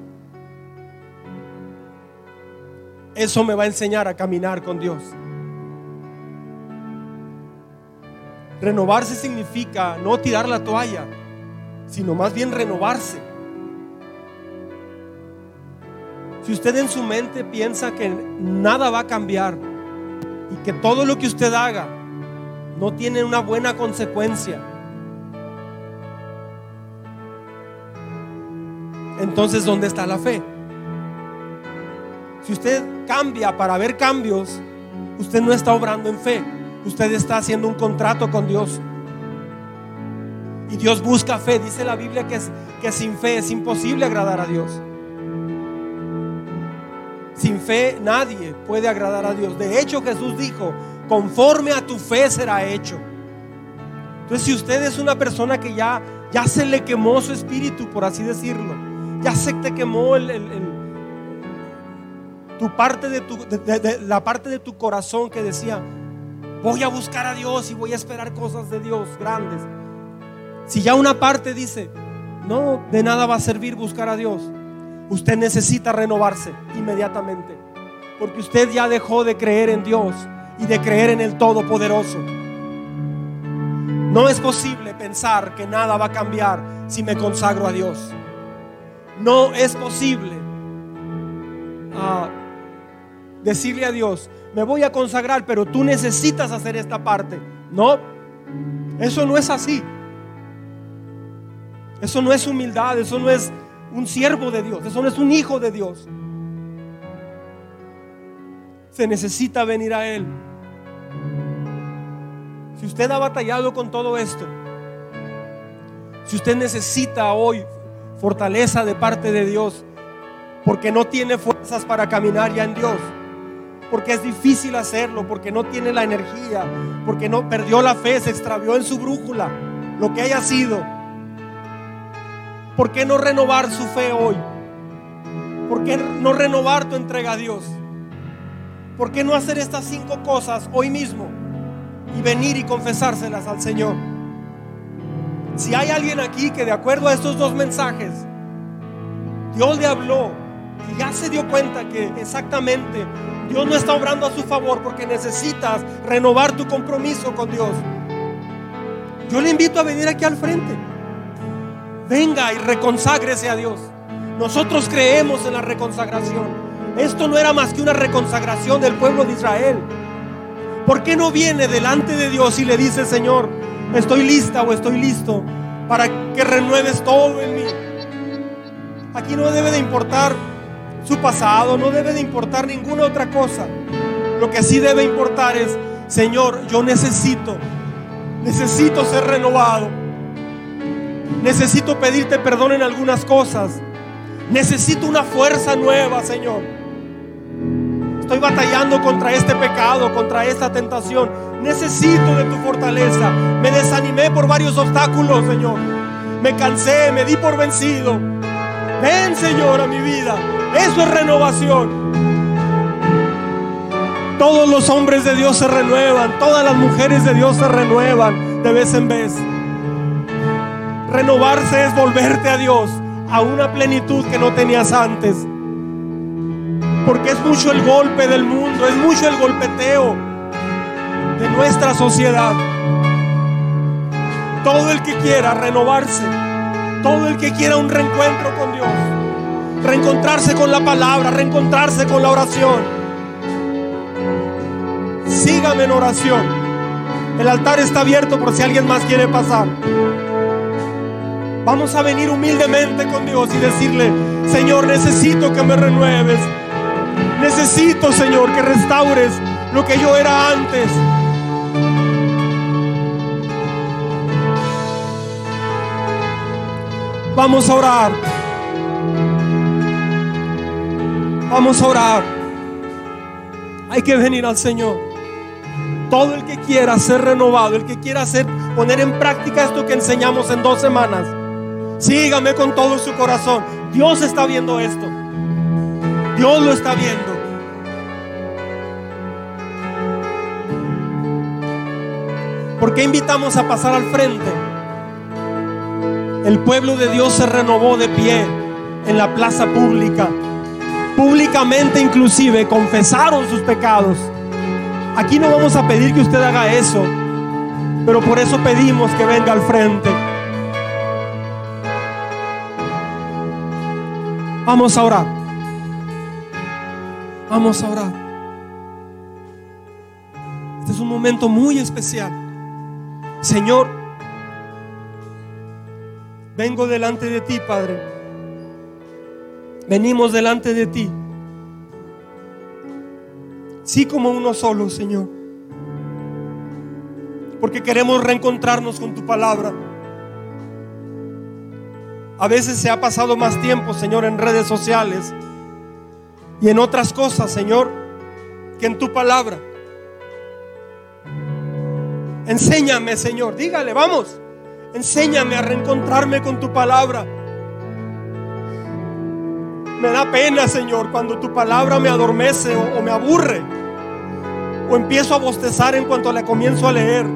Eso me va a enseñar a caminar con Dios. Renovarse significa no tirar la toalla, sino más bien renovarse. Si usted en su mente piensa que nada va a cambiar y que todo lo que usted haga no tiene una buena consecuencia, entonces ¿dónde está la fe? Si usted cambia para ver cambios, usted no está obrando en fe, usted está haciendo un contrato con Dios. Y Dios busca fe, dice la Biblia que, es, que sin fe es imposible agradar a Dios. Sin fe nadie puede agradar a Dios. De hecho Jesús dijo, conforme a tu fe será hecho. Entonces si usted es una persona que ya, ya se le quemó su espíritu, por así decirlo, ya se te quemó el, tu parte de, tu, la parte de tu corazón que decía, voy a buscar a Dios y voy a esperar cosas de Dios grandes. Si ya una parte dice, no, de nada va a servir buscar a Dios usted necesita renovarse inmediatamente. Porque usted ya dejó de creer en Dios y de creer en el Todopoderoso. No es posible pensar que nada va a cambiar si me consagro a Dios. No es posible ah, decirle a Dios, me voy a consagrar, pero tú necesitas hacer esta parte. No, eso no es así. Eso no es humildad, eso no es un siervo de Dios, eso no es un hijo de Dios. Se necesita venir a Él. Si usted ha batallado con todo esto, si usted necesita hoy fortaleza de parte de Dios, porque no tiene fuerzas para caminar ya en Dios, porque es difícil hacerlo, porque no tiene la energía, porque no perdió la fe, se extravió en su brújula, lo que haya sido ¿Por qué no renovar su fe hoy? ¿Por qué no renovar tu entrega a Dios? ¿Por qué no hacer estas cinco cosas hoy mismo y venir y confesárselas al Señor? Si hay alguien aquí que de acuerdo a estos dos mensajes, Dios le habló y ya se dio cuenta que exactamente Dios no está obrando a su favor porque necesitas renovar tu compromiso con Dios. Yo le invito a venir aquí al frente. Venga y reconságrese a Dios. Nosotros creemos en la reconsagración. Esto no era más que una reconsagración del pueblo de Israel. ¿Por qué no viene delante de Dios y le dice, Señor, estoy lista o estoy listo para que renueves todo en mí? Aquí no debe de importar su pasado, no debe de importar ninguna otra cosa. Lo que sí debe importar es, Señor, yo necesito, necesito ser renovado. Necesito pedirte perdón en algunas cosas. Necesito una fuerza nueva, Señor. Estoy batallando contra este pecado, contra esta tentación. Necesito de tu fortaleza. Me desanimé por varios obstáculos, Señor. Me cansé, me di por vencido. Ven, Señor, a mi vida. Eso es renovación. Todos los hombres de Dios se renuevan, todas las mujeres de Dios se renuevan de vez en vez. Renovarse es volverte a Dios a una plenitud que no tenías antes. Porque es mucho el golpe del mundo, es mucho el golpeteo de nuestra sociedad. Todo el que quiera renovarse, todo el que quiera un reencuentro con Dios, reencontrarse con la palabra, reencontrarse con la oración. Sígame en oración. El altar está abierto por si alguien más quiere pasar. Vamos a venir humildemente con Dios y decirle, Señor, necesito que me renueves. Necesito, Señor, que restaures lo que yo era antes. Vamos a orar. Vamos a orar. Hay que venir al Señor. Todo el que quiera ser renovado, el que quiera hacer, poner en práctica esto que enseñamos en dos semanas, sígame con todo su corazón. Dios está viendo esto. Dios lo está viendo. ¿Por qué invitamos a pasar al frente? El pueblo de Dios se renovó de pie en la plaza pública públicamente inclusive confesaron sus pecados. Aquí no vamos a pedir que usted haga eso, pero por eso pedimos que venga al frente. Vamos a orar. Vamos a orar. Este es un momento muy especial. Señor, vengo delante de ti, Padre venimos delante de ti. Sí como uno solo, Señor. Porque queremos reencontrarnos con tu palabra. A veces se ha pasado más tiempo, Señor, en redes sociales y en otras cosas, Señor, que en tu palabra. Enséñame, Señor. Dígale, vamos. Enséñame a reencontrarme con tu palabra. Me da pena, Señor, cuando tu palabra me adormece o, me aburre. O empiezo a bostezar en cuanto la comienzo a leer.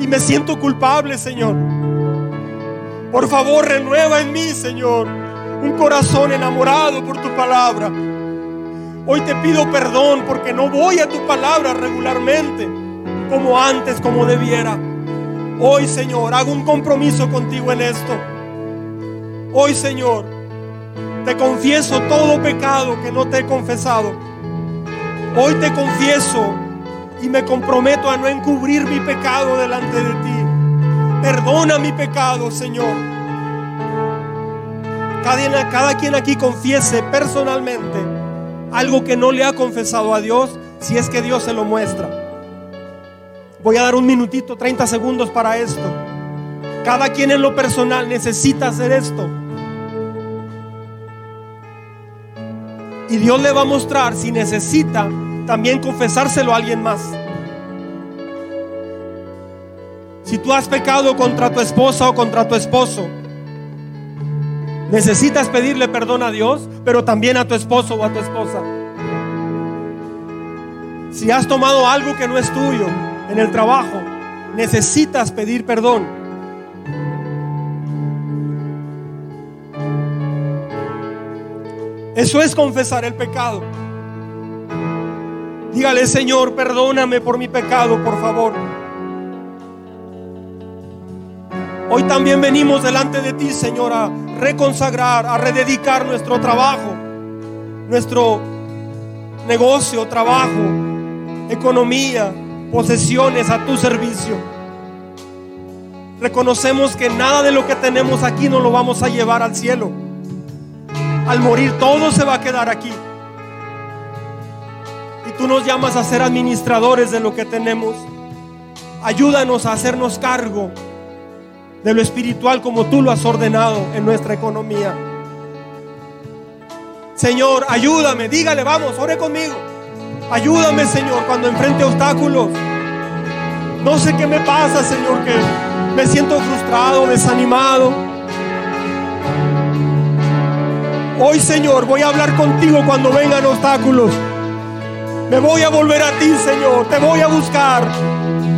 Y me siento culpable, Señor. Por favor, renueva en mí, Señor, un corazón enamorado por tu palabra. Hoy te pido perdón porque no voy a tu palabra regularmente, como antes, como debiera. Hoy, Señor, hago un compromiso contigo en esto. Hoy, Señor, te confieso todo pecado que no te he confesado. Hoy te confieso y me comprometo a no encubrir mi pecado delante de ti. Perdona mi pecado, Señor. Cada, quien aquí confiese personalmente algo que no le ha confesado a Dios, si es que Dios se lo muestra. Voy a dar un minutito, 30 segundos para esto. Cada quien en lo personal necesita hacer esto. Y Dios le va a mostrar si necesita también confesárselo a alguien más. Si tú has pecado contra tu esposa o contra tu esposo, necesitas pedirle perdón a Dios, pero también a tu esposo o a tu esposa. Si has tomado algo que no es tuyo en el trabajo, necesitas pedir perdón. Eso es confesar el pecado. Dígale, Señor, perdóname por mi pecado, por favor. Hoy también venimos delante de ti, Señor, a reconsagrar, a rededicar nuestro trabajo, nuestro negocio, trabajo, economía, posesiones a tu servicio. Reconocemos que nada de lo que tenemos aquí no lo vamos a llevar al cielo. Al morir todo se va a quedar aquí. Y tú nos llamas a ser administradores de lo que tenemos. Ayúdanos a hacernos cargo de lo espiritual como tú lo has ordenado en nuestra economía. Señor, ayúdame, dígale, vamos, ore conmigo. Ayúdame, Señor, cuando enfrente obstáculos. No sé qué me pasa, Señor, que me siento frustrado, desanimado. Hoy, Señor, voy a hablar contigo cuando vengan obstáculos. Me voy a volver a ti, Señor. Te voy a buscar.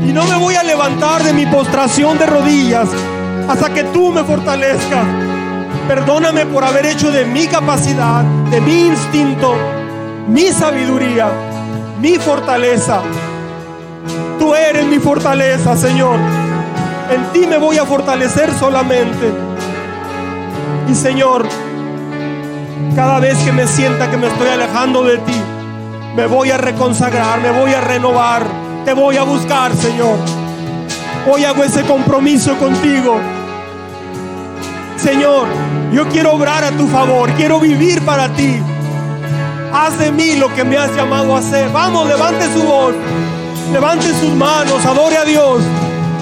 Y no me voy a levantar de mi postración de rodillas hasta que tú me fortalezcas. Perdóname por haber hecho de mi capacidad, de mi instinto, mi sabiduría, mi fortaleza. Tú eres mi fortaleza, Señor. En ti me voy a fortalecer solamente. Y Señor, cada vez que me sienta que me estoy alejando de ti, me voy a reconsagrar, me voy a renovar, te voy a buscar, Señor. Hoy hago ese compromiso contigo. Señor, yo quiero obrar a tu favor, quiero vivir para ti. Haz de mí lo que me has llamado a hacer. Vamos, levante su voz, levante sus manos, adore a Dios.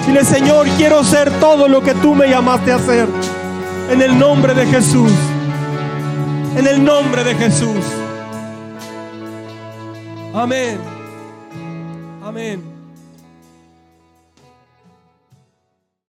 Dile, Señor, quiero ser todo lo que tú me llamaste a hacer. En el nombre de Jesús. En el nombre de Jesús. Amén. Amén.